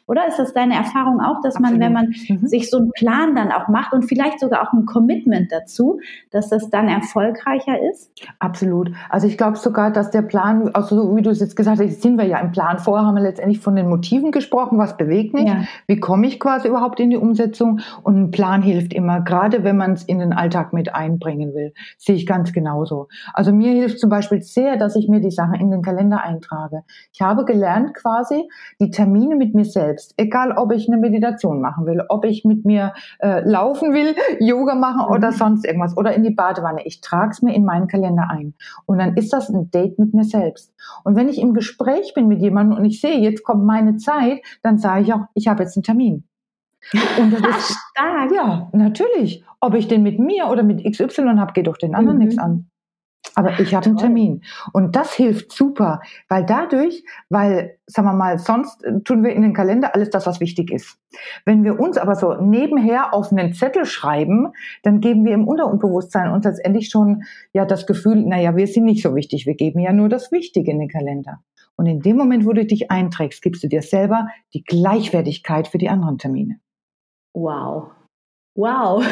Oder ist das deine Erfahrung auch, dass man, wenn man mhm. sich so einen Plan dann auch macht und vielleicht sogar auch ein Commitment dazu, dass das dann erfolgreicher ist?
Absolut. Also ich glaube sogar, dass der Plan, also wie du es jetzt gesagt hast, jetzt sind wir ja im Plan. Vorher haben wir letztendlich von den Motiven gesprochen, was bewegt mich, ja. wie komme ich quasi überhaupt in die Umsetzung und ein Plan hilft immer, gerade wenn man es in den Alltag mit einbringen will. Sehe ich ganz genauso. Also mir hilft zum Beispiel sehr, dass ich mir die Sachen in den Kalender eintrage. Ich habe gelernt quasi die Termine mit mir selbst, egal ob ich eine Meditation machen will, ob ich mit mir äh, laufen will, Yoga machen mhm. oder sonst irgendwas oder in die Badewanne. Ich trage es mir in meinen Kalender ein. Und dann ist das ein Date mit mir selbst. Und wenn ich im Gespräch bin mit jemandem und ich sehe, jetzt kommt meine Zeit, dann sage ich auch, ich habe jetzt einen Termin. Und das ist stark. Ja, natürlich. Ob ich den mit mir oder mit XY habe, geht doch den anderen mhm. nichts an. Aber ich habe einen Termin. Und das hilft super, weil dadurch, weil, sagen wir mal, sonst tun wir in den Kalender alles das, was wichtig ist. Wenn wir uns aber so nebenher auf einen Zettel schreiben, dann geben wir im Unterbewusstsein uns letztendlich schon ja das Gefühl, naja, wir sind nicht so wichtig, wir geben ja nur das Wichtige in den Kalender. Und in dem Moment, wo du dich einträgst, gibst du dir selber die Gleichwertigkeit für die anderen Termine.
Wow. Wow,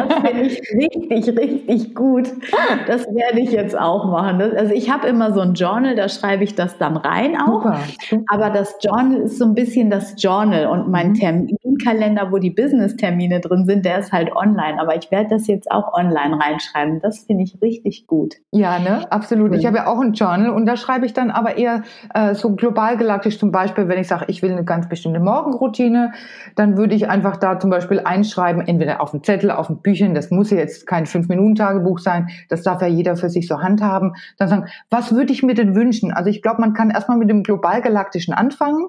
das finde ich richtig, richtig gut. Das werde ich jetzt auch machen. Also ich habe immer so ein Journal, da schreibe ich das dann rein auch. Super. Aber das Journal ist so ein bisschen das Journal und mein mhm. Terminkalender, wo die Business-Termine drin sind, der ist halt online. Aber ich werde das jetzt auch online reinschreiben. Das finde ich richtig gut.
Ja, ne, absolut. Ich habe ja auch ein Journal und da schreibe ich dann aber eher äh, so global galaktisch zum Beispiel, wenn ich sage, ich will eine ganz bestimmte Morgenroutine, dann würde ich einfach da zum Beispiel einschreiben, in entweder auf dem Zettel, auf dem Büchchen, das muss ja jetzt kein Fünf-Minuten-Tagebuch sein, das darf ja jeder für sich so handhaben, dann sagen, was würde ich mir denn wünschen? Also ich glaube, man kann erstmal mit dem global-galaktischen anfangen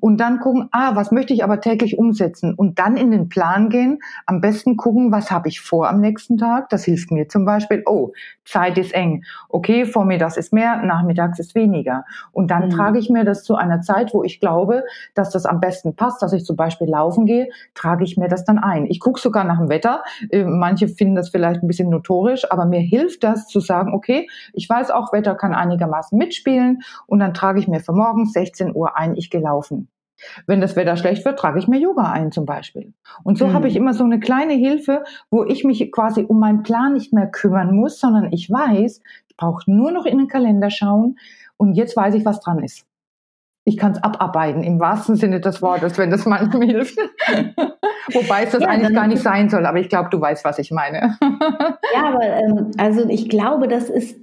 und dann gucken, ah, was möchte ich aber täglich umsetzen und dann in den Plan gehen, am besten gucken, was habe ich vor am nächsten Tag, das hilft mir zum Beispiel, oh, Zeit ist eng, okay, vormittags ist mehr, nachmittags ist weniger und dann mhm. trage ich mir das zu einer Zeit, wo ich glaube, dass das am besten passt, dass ich zum Beispiel laufen gehe, trage ich mir das dann ein. Ich gucke sogar nach dem Wetter. Äh, manche finden das vielleicht ein bisschen notorisch, aber mir hilft das zu sagen, okay, ich weiß auch, Wetter kann einigermaßen mitspielen und dann trage ich mir für morgen 16 Uhr ein, ich gehe laufen. Wenn das Wetter schlecht wird, trage ich mir Yoga ein zum Beispiel. Und so mhm. habe ich immer so eine kleine Hilfe, wo ich mich quasi um meinen Plan nicht mehr kümmern muss, sondern ich weiß, ich brauche nur noch in den Kalender schauen und jetzt weiß ich, was dran ist ich kann es abarbeiten, im wahrsten Sinne des Wortes, wenn das manchmal hilft. Wobei es das ja, eigentlich gar nicht sein soll, aber ich glaube, du weißt, was ich meine.
ja, aber ähm, also ich glaube, das ist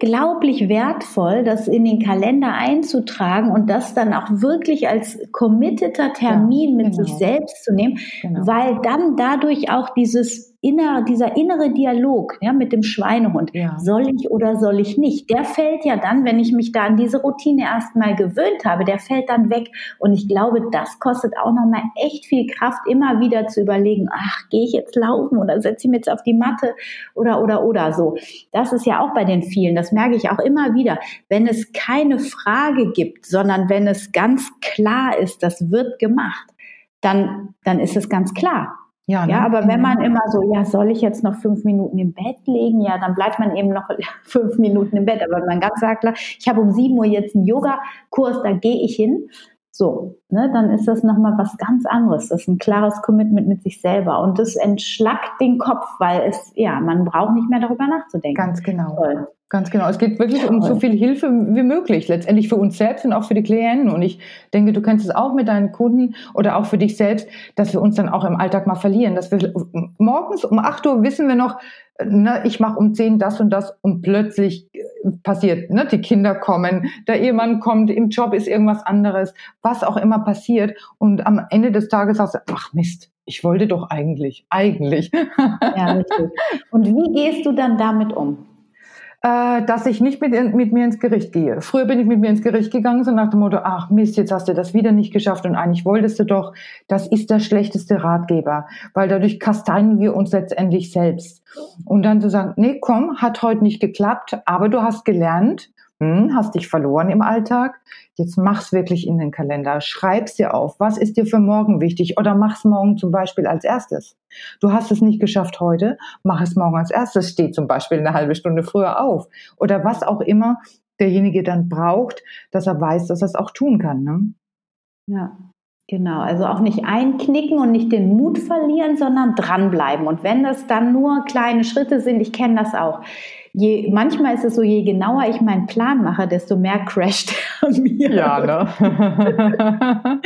unglaublich wertvoll, das in den Kalender einzutragen und das dann auch wirklich als committeter Termin ja, genau. mit sich genau. selbst zu nehmen, genau. weil dann dadurch auch dieses inner, dieser innere Dialog ja, mit dem Schweinehund, ja. soll ich oder soll ich nicht, der fällt ja dann, wenn ich mich da an diese Routine erstmal gewöhnt habe, der fällt dann weg. Und ich glaube, das kostet auch nochmal echt viel Kraft, immer wieder zu überlegen, ach, gehe ich jetzt laufen oder setze ich mich jetzt auf die Matte oder, oder, oder so. Das ist ja auch bei den vielen, das merke ich auch immer wieder. Wenn es keine Frage gibt, sondern wenn es ganz klar ist, das wird gemacht, dann, dann ist es ganz klar. Ja, ne? ja, aber wenn man immer so, ja, soll ich jetzt noch fünf Minuten im Bett legen? Ja, dann bleibt man eben noch fünf Minuten im Bett. Aber wenn man ganz sagt, ich habe um sieben Uhr jetzt einen Yoga-Kurs, da gehe ich hin. so, ne, dann ist das nochmal was ganz anderes. Das ist ein klares Commitment mit sich selber und das entschlackt den Kopf, weil es, ja, man braucht nicht mehr darüber nachzudenken.
Ganz genau. Toll. Ganz genau. Es geht wirklich um so viel Hilfe wie möglich, letztendlich für uns selbst und auch für die Klienten. Und ich denke, du kennst es auch mit deinen Kunden oder auch für dich selbst, dass wir uns dann auch im Alltag mal verlieren. Dass wir morgens um 8 Uhr wissen wir noch, ne, ich mache um 10 das und das und plötzlich äh, passiert, ne, die Kinder kommen, der Ehemann kommt, im Job ist irgendwas anderes, was auch immer passiert. Und am Ende des Tages sagst du, ach Mist, ich wollte doch eigentlich, eigentlich.
Ja, richtig. Und wie gehst du dann damit um?
Äh, dass ich nicht mit, mit mir ins Gericht gehe. Früher bin ich mit mir ins Gericht gegangen, so nach dem Motto, ach Mist, jetzt hast du das wieder nicht geschafft und eigentlich wolltest du doch. Das ist der schlechteste Ratgeber, weil dadurch kasteien wir uns letztendlich selbst. Und dann zu sagen, nee, komm, hat heute nicht geklappt, aber du hast gelernt, hm, hast dich verloren im Alltag, jetzt mach's wirklich in den Kalender, schreib's dir auf, was ist dir für morgen wichtig? Oder mach's morgen zum Beispiel als erstes. Du hast es nicht geschafft heute, mach es morgen als erstes, steh zum Beispiel eine halbe Stunde früher auf. Oder was auch immer derjenige dann braucht, dass er weiß, dass er es auch tun kann. Ne?
Ja, Genau, also auch nicht einknicken und nicht den Mut verlieren, sondern dranbleiben. Und wenn das dann nur kleine Schritte sind, ich kenne das auch je, manchmal ist es so, je genauer ich meinen Plan mache, desto mehr crasht er mir. Ja, ne?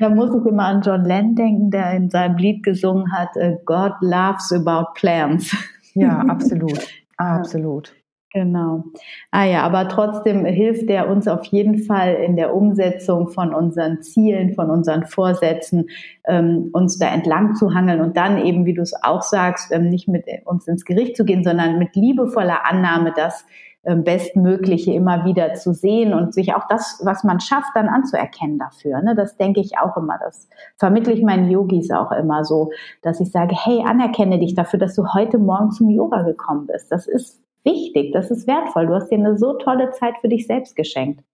da muss ich immer an John Lennon denken, der in seinem Lied gesungen hat, God loves about plans.
Ja, absolut. Absolut.
Genau. Ah ja, aber trotzdem hilft der uns auf jeden Fall in der Umsetzung von unseren Zielen, von unseren Vorsätzen, ähm, uns da entlang zu hangeln und dann eben, wie du es auch sagst, ähm, nicht mit uns ins Gericht zu gehen, sondern mit liebevoller Annahme das ähm, Bestmögliche immer wieder zu sehen und sich auch das, was man schafft, dann anzuerkennen dafür. Ne? Das denke ich auch immer. Das vermittle ich meinen Yogis auch immer so, dass ich sage, hey, anerkenne dich dafür, dass du heute Morgen zum Yoga gekommen bist. Das ist wichtig, das ist wertvoll. Du hast dir eine so tolle Zeit für dich selbst geschenkt.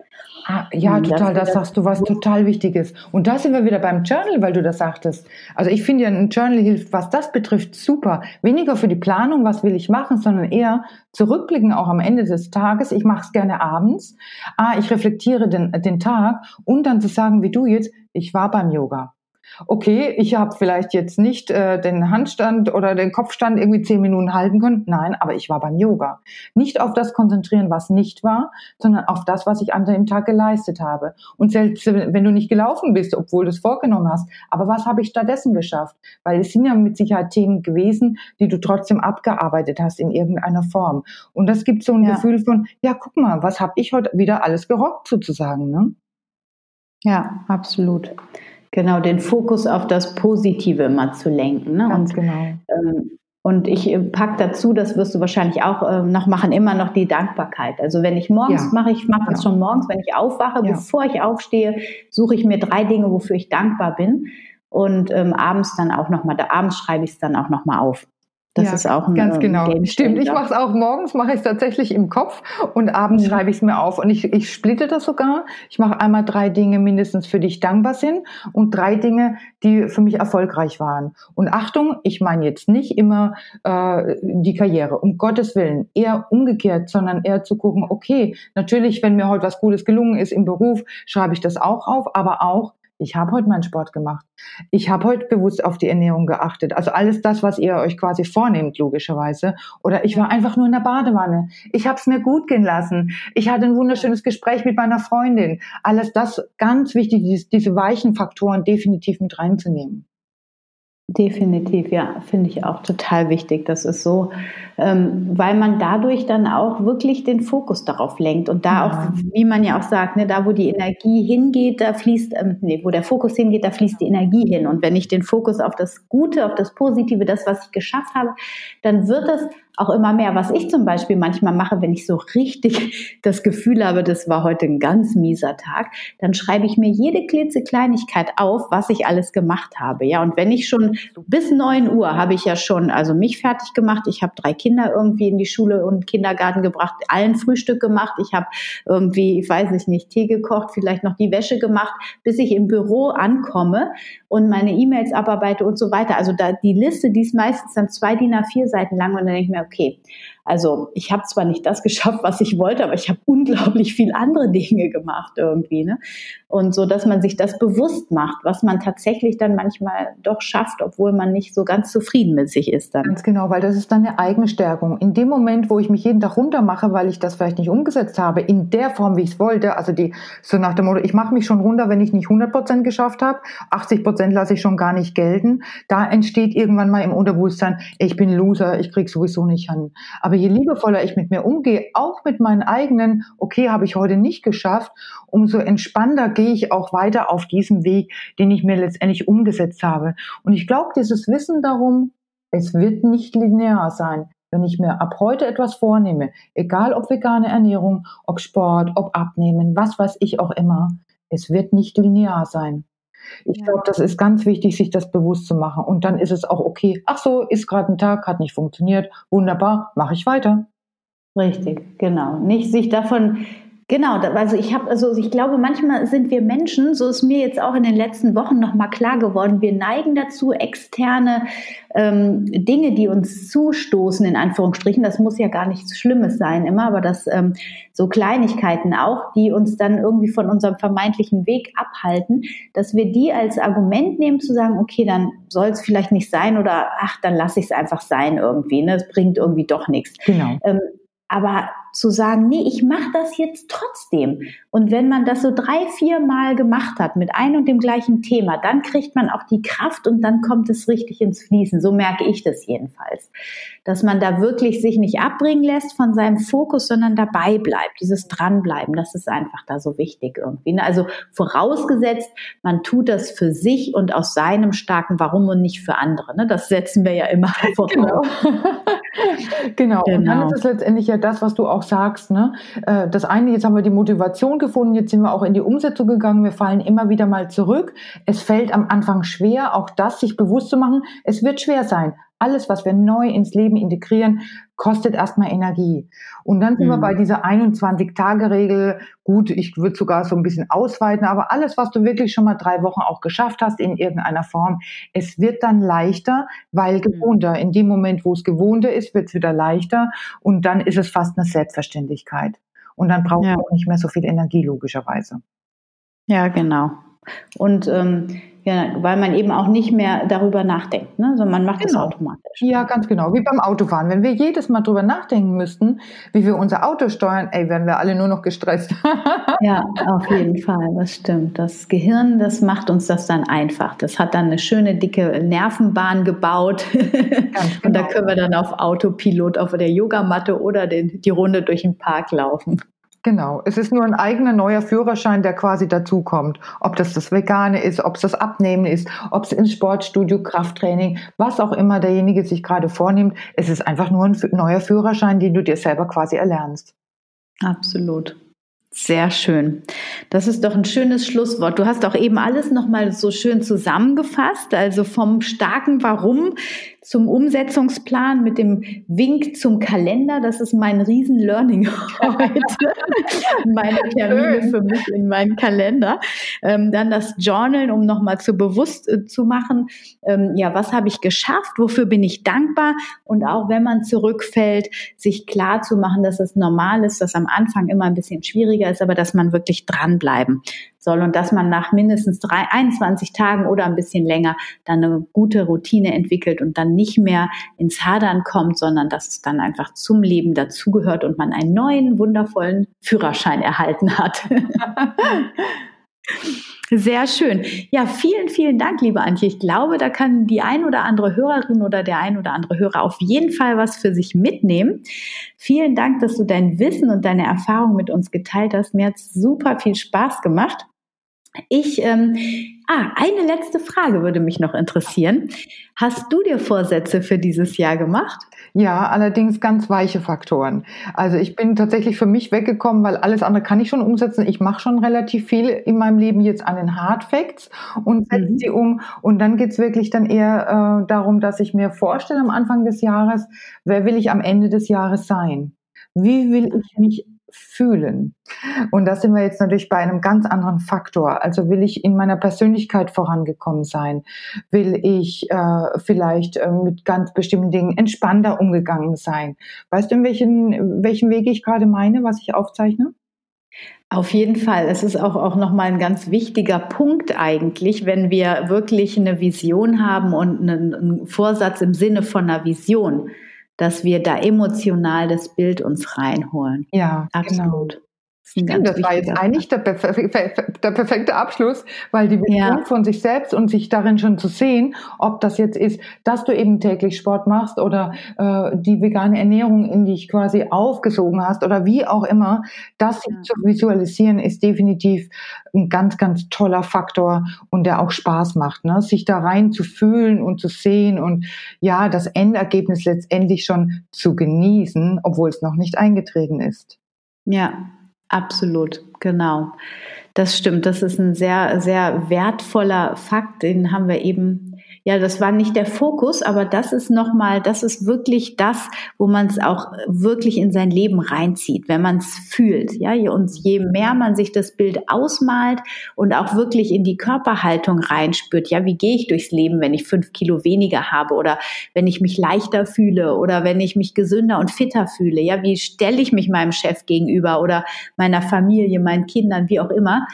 Ah, ja, total, das, das sagst du was total Wichtiges. Und da sind wir wieder beim Journal, weil du das sagtest. Also ich finde ja, ein Journal hilft, was das betrifft, super. Weniger für die Planung, was will ich machen, sondern eher zurückblicken auch am Ende des Tages. Ich mache es gerne abends. Ah, ich reflektiere den, den Tag und dann zu sagen, wie du jetzt, ich war beim Yoga okay, ich habe vielleicht jetzt nicht äh, den Handstand oder den Kopfstand irgendwie zehn Minuten halten können. Nein, aber ich war beim Yoga. Nicht auf das konzentrieren, was nicht war, sondern auf das, was ich an dem Tag geleistet habe. Und selbst wenn du nicht gelaufen bist, obwohl du es vorgenommen hast, aber was habe ich stattdessen geschafft? Weil es sind ja mit Sicherheit Themen gewesen, die du trotzdem abgearbeitet hast in irgendeiner Form. Und das gibt so ein ja. Gefühl von, ja, guck mal, was habe ich heute wieder alles gerockt sozusagen. Ne?
Ja, absolut. Genau, den Fokus auf das Positive immer zu lenken. Ne?
Ganz und, genau.
Ähm, und ich äh, packe dazu, das wirst du wahrscheinlich auch äh, noch machen, immer noch die Dankbarkeit. Also wenn ich morgens ja. mache, ich mache das ja. schon morgens, wenn ich aufwache, ja. bevor ich aufstehe, suche ich mir drei Dinge, wofür ich dankbar bin. Und ähm, abends dann auch nochmal, abends schreibe ich es dann auch nochmal auf.
Das ja, ist auch ein ganz genau. Stimmt, ich mache es auch morgens, mache ich es tatsächlich im Kopf und abends mhm. schreibe ich es mir auf. Und ich, ich splitte das sogar. Ich mache einmal drei Dinge mindestens, für die ich dankbar sind und drei Dinge, die für mich erfolgreich waren. Und Achtung, ich meine jetzt nicht immer äh, die Karriere, um Gottes Willen, eher umgekehrt, sondern eher zu gucken, okay, natürlich, wenn mir heute was Gutes gelungen ist im Beruf, schreibe ich das auch auf, aber auch, ich habe heute meinen Sport gemacht. Ich habe heute bewusst auf die Ernährung geachtet. Also alles das, was ihr euch quasi vornehmt, logischerweise. Oder ich war einfach nur in der Badewanne. Ich habe es mir gut gehen lassen. Ich hatte ein wunderschönes Gespräch mit meiner Freundin. Alles das ganz wichtig, diese weichen Faktoren definitiv mit reinzunehmen.
Definitiv, ja, finde ich auch total wichtig. Das ist so, ähm, weil man dadurch dann auch wirklich den Fokus darauf lenkt und da ja. auch, wie man ja auch sagt, ne, da wo die Energie hingeht, da fließt, ähm, nee, wo der Fokus hingeht, da fließt die Energie hin. Und wenn ich den Fokus auf das Gute, auf das Positive, das, was ich geschafft habe, dann wird das auch immer mehr. Was ich zum Beispiel manchmal mache, wenn ich so richtig das Gefühl habe, das war heute ein ganz mieser Tag, dann schreibe ich mir jede klitzekleinigkeit auf, was ich alles gemacht habe. Ja, und wenn ich schon bis neun Uhr habe ich ja schon, also mich fertig gemacht. Ich habe drei Kinder irgendwie in die Schule und Kindergarten gebracht, allen Frühstück gemacht. Ich habe irgendwie, ich weiß ich nicht, Tee gekocht, vielleicht noch die Wäsche gemacht, bis ich im Büro ankomme und meine E-Mails abarbeite und so weiter. Also da die Liste, die ist meistens dann zwei DIN A4 Seiten lang und dann denke ich mir, okay, Also ich habe zwar nicht das geschafft, was ich wollte, aber ich habe unglaublich viel andere Dinge gemacht irgendwie. Ne? Und so, dass man sich das bewusst macht, was man tatsächlich dann manchmal doch schafft, obwohl man nicht so ganz zufrieden mit sich ist dann.
Ganz genau, weil das ist dann eine Eigenstärkung. In dem Moment, wo ich mich jeden Tag runtermache, weil ich das vielleicht nicht umgesetzt habe, in der Form, wie ich es wollte, also die so nach dem Motto, ich mache mich schon runter, wenn ich nicht 100 Prozent geschafft habe, 80 Prozent lasse ich schon gar nicht gelten, da entsteht irgendwann mal im Unterbewusstsein, ich bin Loser, ich krieg sowieso nicht hin. Aber je liebevoller ich mit mir umgehe, auch mit meinen eigenen, okay, habe ich heute nicht geschafft, umso entspannter gehe ich auch weiter auf diesem Weg, den ich mir letztendlich umgesetzt habe. Und ich glaube, dieses Wissen darum, es wird nicht linear sein. Wenn ich mir ab heute etwas vornehme, egal ob vegane Ernährung, ob Sport, ob Abnehmen, was weiß ich auch immer, es wird nicht linear sein. Ich ja. glaube, das ist ganz wichtig, sich das bewusst zu machen. Und dann ist es auch okay. Ach so, ist gerade ein Tag, hat nicht funktioniert. Wunderbar, mache ich weiter.
Richtig, genau. Nicht sich davon Genau, also ich habe, also ich glaube, manchmal sind wir Menschen, so ist mir jetzt auch in den letzten Wochen nochmal klar geworden, wir neigen dazu, externe ähm, Dinge, die uns zustoßen, in Anführungsstrichen, das muss ja gar nichts Schlimmes sein immer, aber das ähm, so Kleinigkeiten auch, die uns dann irgendwie von unserem vermeintlichen Weg abhalten, dass wir die als Argument nehmen, zu sagen, okay, dann soll es vielleicht nicht sein oder ach, dann lasse ich es einfach sein irgendwie, ne? Es bringt irgendwie doch nichts. Genau. Ähm, aber zu sagen, nee, ich mache das jetzt trotzdem. Und wenn man das so drei, vier Mal gemacht hat mit einem und dem gleichen Thema, dann kriegt man auch die Kraft und dann kommt es richtig ins Fließen. So merke ich das jedenfalls. Dass man da wirklich sich nicht abbringen lässt von seinem Fokus, sondern dabei bleibt. Dieses Dranbleiben, das ist einfach da so wichtig irgendwie. Ne? Also vorausgesetzt, man tut das für sich und aus seinem starken Warum und nicht für andere. Ne? Das setzen wir ja immer voraus.
Genau. genau. Und dann genau. ist es letztendlich ja das, was du auch sagst. Ne? Äh, das eine, jetzt haben wir die Motivation gefunden, jetzt sind wir auch in die Umsetzung gegangen, wir fallen immer wieder mal zurück. Es fällt am Anfang schwer, auch das sich bewusst zu machen. Es wird schwer sein. Alles, was wir neu ins Leben integrieren, kostet erstmal Energie. Und dann sind mhm. wir bei dieser 21-Tage-Regel. Gut, ich würde sogar so ein bisschen ausweiten, aber alles, was du wirklich schon mal drei Wochen auch geschafft hast in irgendeiner Form, es wird dann leichter, weil mhm. gewohnter. In dem Moment, wo es gewohnter ist, wird es wieder leichter und dann ist es fast eine Selbstverständlichkeit. Und dann braucht ja. man auch nicht mehr so viel Energie, logischerweise.
Ja, genau. Und ähm, ja, weil man eben auch nicht mehr darüber nachdenkt, ne? sondern man macht es genau. automatisch.
Ja, ganz genau. Wie beim Autofahren. Wenn wir jedes Mal darüber nachdenken müssten, wie wir unser Auto steuern, ey, wären wir alle nur noch gestresst.
ja, auf jeden Fall. Das stimmt. Das Gehirn, das macht uns das dann einfach. Das hat dann eine schöne dicke Nervenbahn gebaut. Genau. Und da genau. können wir dann auf Autopilot auf der Yogamatte oder den, die Runde durch den Park laufen.
Genau, es ist nur ein eigener neuer Führerschein, der quasi dazukommt. Ob das das Vegane ist, ob es das Abnehmen ist, ob es ins Sportstudio, Krafttraining, was auch immer derjenige sich gerade vornimmt. Es ist einfach nur ein neuer Führerschein, den du dir selber quasi erlernst.
Absolut. Sehr schön. Das ist doch ein schönes Schlusswort. Du hast auch eben alles nochmal so schön zusammengefasst, also vom starken Warum zum Umsetzungsplan mit dem Wink zum Kalender. Das ist mein Riesen-Learning heute. Meine Termine für mich in meinen Kalender. Ähm, dann das Journal, um nochmal zu bewusst äh, zu machen, ähm, ja, was habe ich geschafft? Wofür bin ich dankbar? Und auch wenn man zurückfällt, sich klar zu machen, dass es normal ist, dass am Anfang immer ein bisschen schwieriger ist, aber dass man wirklich dranbleiben soll und dass man nach mindestens drei, 21 Tagen oder ein bisschen länger dann eine gute Routine entwickelt und dann nicht mehr ins Hadern kommt, sondern dass es dann einfach zum Leben dazugehört und man einen neuen, wundervollen Führerschein erhalten hat. Sehr schön. Ja, vielen, vielen Dank, liebe Antje. Ich glaube, da kann die ein oder andere Hörerin oder der ein oder andere Hörer auf jeden Fall was für sich mitnehmen. Vielen Dank, dass du dein Wissen und deine Erfahrung mit uns geteilt hast. Mir hat super viel Spaß gemacht. Ich, ähm, ah, eine letzte Frage würde mich noch interessieren. Hast du dir Vorsätze für dieses Jahr gemacht?
Ja, allerdings ganz weiche Faktoren. Also ich bin tatsächlich für mich weggekommen, weil alles andere kann ich schon umsetzen. Ich mache schon relativ viel in meinem Leben jetzt an den Hard Facts und setze mhm. sie um. Und dann geht's wirklich dann eher äh, darum, dass ich mir vorstelle am Anfang des Jahres, wer will ich am Ende des Jahres sein? Wie will ich mich fühlen. Und da sind wir jetzt natürlich bei einem ganz anderen Faktor. Also will ich in meiner Persönlichkeit vorangekommen sein? Will ich äh, vielleicht äh, mit ganz bestimmten Dingen entspannter umgegangen sein? Weißt du, in welchen, welchen Weg ich gerade meine, was ich aufzeichne?
Auf jeden Fall. Es ist auch, auch nochmal ein ganz wichtiger Punkt eigentlich, wenn wir wirklich eine Vision haben und einen, einen Vorsatz im Sinne von einer Vision, dass wir da emotional das Bild uns reinholen.
Ja, genau. absolut. Genau. Stimmt, das war jetzt eigentlich der, der, perfekte Abschluss, weil die Vision ja. von sich selbst und sich darin schon zu sehen, ob das jetzt ist, dass du eben täglich Sport machst oder äh, die vegane Ernährung in dich quasi aufgesogen hast oder wie auch immer, das ja. zu visualisieren ist definitiv ein ganz, ganz toller Faktor und der auch Spaß macht, ne? sich da rein zu fühlen und zu sehen und ja, das Endergebnis letztendlich schon zu genießen, obwohl es noch nicht eingetreten ist.
Ja, Absolut, genau. Das stimmt. Das ist ein sehr, sehr wertvoller Fakt. Den haben wir eben ja, das war nicht der Fokus, aber das ist nochmal, das ist wirklich das, wo man es auch wirklich in sein Leben reinzieht, wenn man es fühlt. Ja, und je mehr man sich das Bild ausmalt und auch wirklich in die Körperhaltung reinspürt, ja, wie gehe ich durchs Leben, wenn ich fünf Kilo weniger habe oder wenn ich mich leichter fühle oder wenn ich mich gesünder und fitter fühle, ja, wie stelle ich mich meinem Chef gegenüber oder meiner Familie, meinen Kindern, wie auch immer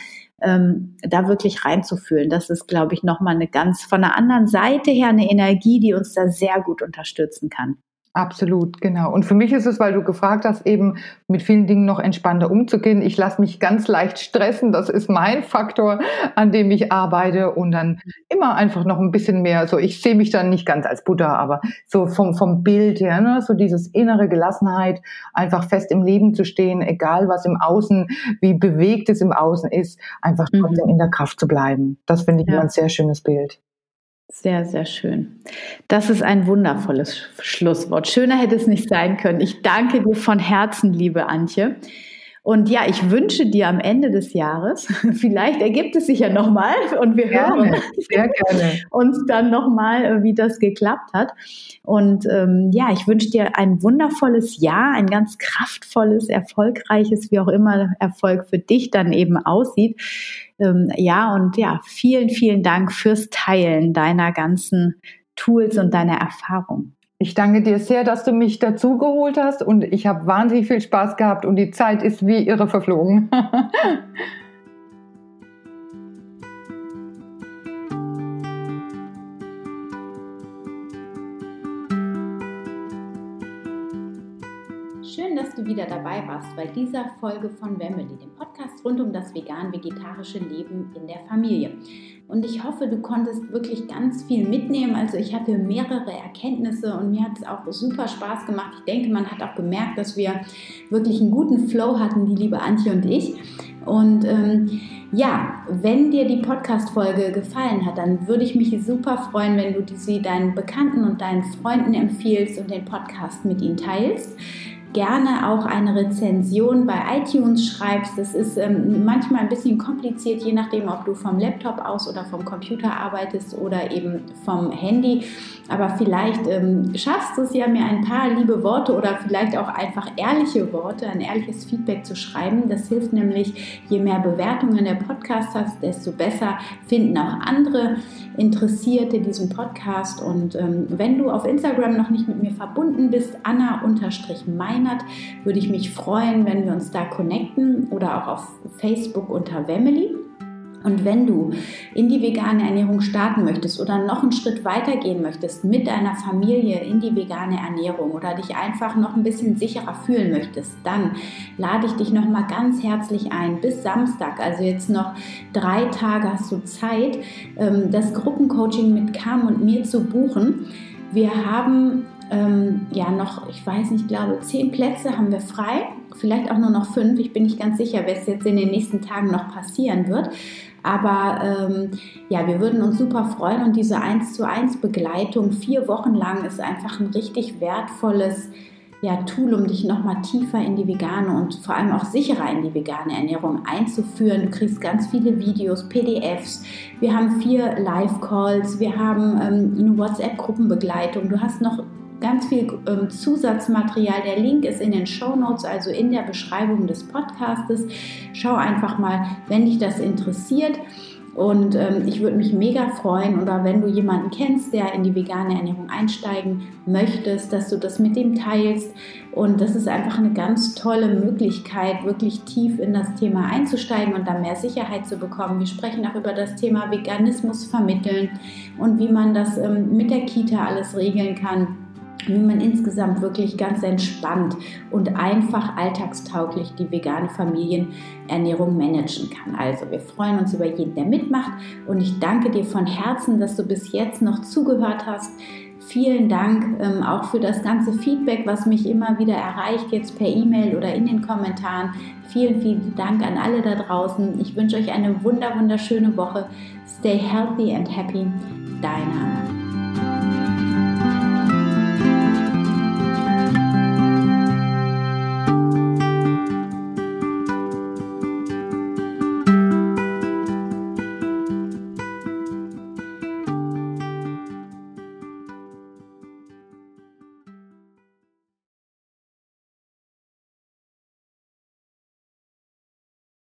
ähm, da wirklich reinzufühlen. Das ist, glaube ich, nochmal eine ganz von der anderen Seite her eine Energie, die uns da sehr gut unterstützen kann.
Absolut, genau. Und für mich ist es, weil du gefragt hast, eben mit vielen Dingen noch entspannter umzugehen. Ich lasse mich ganz leicht stressen. Das ist mein Faktor, an dem ich arbeite und dann immer einfach noch ein bisschen mehr. So, ich sehe mich dann nicht ganz als Buddha, aber so vom, vom Bild her, ne, so dieses innere Gelassenheit, einfach fest im Leben zu stehen, egal was im Außen, wie bewegt es im Außen ist, einfach trotzdem mhm. in der Kraft zu bleiben. Das finde ich ja. ein sehr schönes Bild.
Sehr, sehr schön. Das ist ein wundervolles Schlusswort. Schöner hätte es nicht sein können. Ich danke dir von Herzen, liebe Antje. Und ja, ich wünsche dir am Ende des Jahres, vielleicht ergibt es sich ja nochmal und wir gerne, hören sehr gerne. uns dann nochmal, äh, wie das geklappt hat. Und ähm, ja, ich wünsche dir ein wundervolles Jahr, ein ganz kraftvolles, erfolgreiches, wie auch immer Erfolg für dich dann eben aussieht. Ähm, ja, und ja, vielen, vielen Dank fürs Teilen deiner ganzen Tools und deiner Erfahrung.
Ich danke dir sehr, dass du mich dazu geholt hast und ich habe wahnsinnig viel Spaß gehabt und die Zeit ist wie irre verflogen.
Schön, dass du wieder dabei warst bei dieser Folge von Wemmeli, dem Podcast rund um das vegan-vegetarische Leben in der Familie. Und ich hoffe, du konntest wirklich ganz viel mitnehmen. Also ich hatte mehrere Erkenntnisse und mir hat es auch super Spaß gemacht. Ich denke, man hat auch gemerkt, dass wir wirklich einen guten Flow hatten, die liebe Antje und ich. Und ähm, ja, wenn dir die Podcast-Folge gefallen hat, dann würde ich mich super freuen, wenn du sie deinen Bekannten und deinen Freunden empfiehlst und den Podcast mit ihnen teilst gerne auch eine Rezension bei iTunes schreibst. Das ist ähm, manchmal ein bisschen kompliziert, je nachdem, ob du vom Laptop aus oder vom Computer arbeitest oder eben vom Handy. Aber vielleicht ähm, schaffst du es ja, mir ein paar liebe Worte oder vielleicht auch einfach ehrliche Worte, ein ehrliches Feedback zu schreiben. Das hilft nämlich, je mehr Bewertungen der Podcast hast, desto besser finden auch andere Interessierte diesen Podcast. Und ähm, wenn du auf Instagram noch nicht mit mir verbunden bist, Anna-Meinert, würde ich mich freuen, wenn wir uns da connecten oder auch auf Facebook unter Wemily. Und wenn du in die vegane Ernährung starten möchtest oder noch einen Schritt weiter gehen möchtest mit deiner Familie in die vegane Ernährung oder dich einfach noch ein bisschen sicherer fühlen möchtest, dann lade ich dich noch mal ganz herzlich ein bis Samstag, also jetzt noch drei Tage hast du Zeit, ähm, das Gruppencoaching mit Cam und mir zu buchen. Wir haben ähm, ja noch, ich weiß nicht, ich glaube, zehn Plätze haben wir frei, vielleicht auch nur noch fünf. Ich bin nicht ganz sicher, was jetzt in den nächsten Tagen noch passieren wird. Aber ähm, ja, wir würden uns super freuen und diese 1 zu 1 Begleitung vier Wochen lang ist einfach ein richtig wertvolles ja, Tool, um dich nochmal tiefer in die vegane und vor allem auch sicherer in die vegane Ernährung einzuführen. Du kriegst ganz viele Videos, PDFs. Wir haben vier Live-Calls, wir haben ähm, eine WhatsApp-Gruppenbegleitung. Du hast noch ganz viel ähm, Zusatzmaterial. Der Link ist in den Show Notes, also in der Beschreibung des Podcastes. Schau einfach mal, wenn dich das interessiert. Und ähm, ich würde mich mega freuen, oder wenn du jemanden kennst, der in die vegane Ernährung einsteigen möchtest, dass du das mit dem teilst. Und das ist einfach eine ganz tolle Möglichkeit, wirklich tief in das Thema einzusteigen und da mehr Sicherheit zu bekommen. Wir sprechen auch über das Thema Veganismus vermitteln und wie man das ähm, mit der Kita alles regeln kann wie man insgesamt wirklich ganz entspannt und einfach alltagstauglich die vegane Familienernährung managen kann. Also wir freuen uns über jeden, der mitmacht und ich danke dir von Herzen, dass du bis jetzt noch zugehört hast. Vielen Dank ähm, auch für das ganze Feedback, was mich immer wieder erreicht, jetzt per E-Mail oder in den Kommentaren. Vielen, vielen Dank an alle da draußen. Ich wünsche euch eine wunder, wunderschöne Woche. Stay healthy and happy. Deine Anna.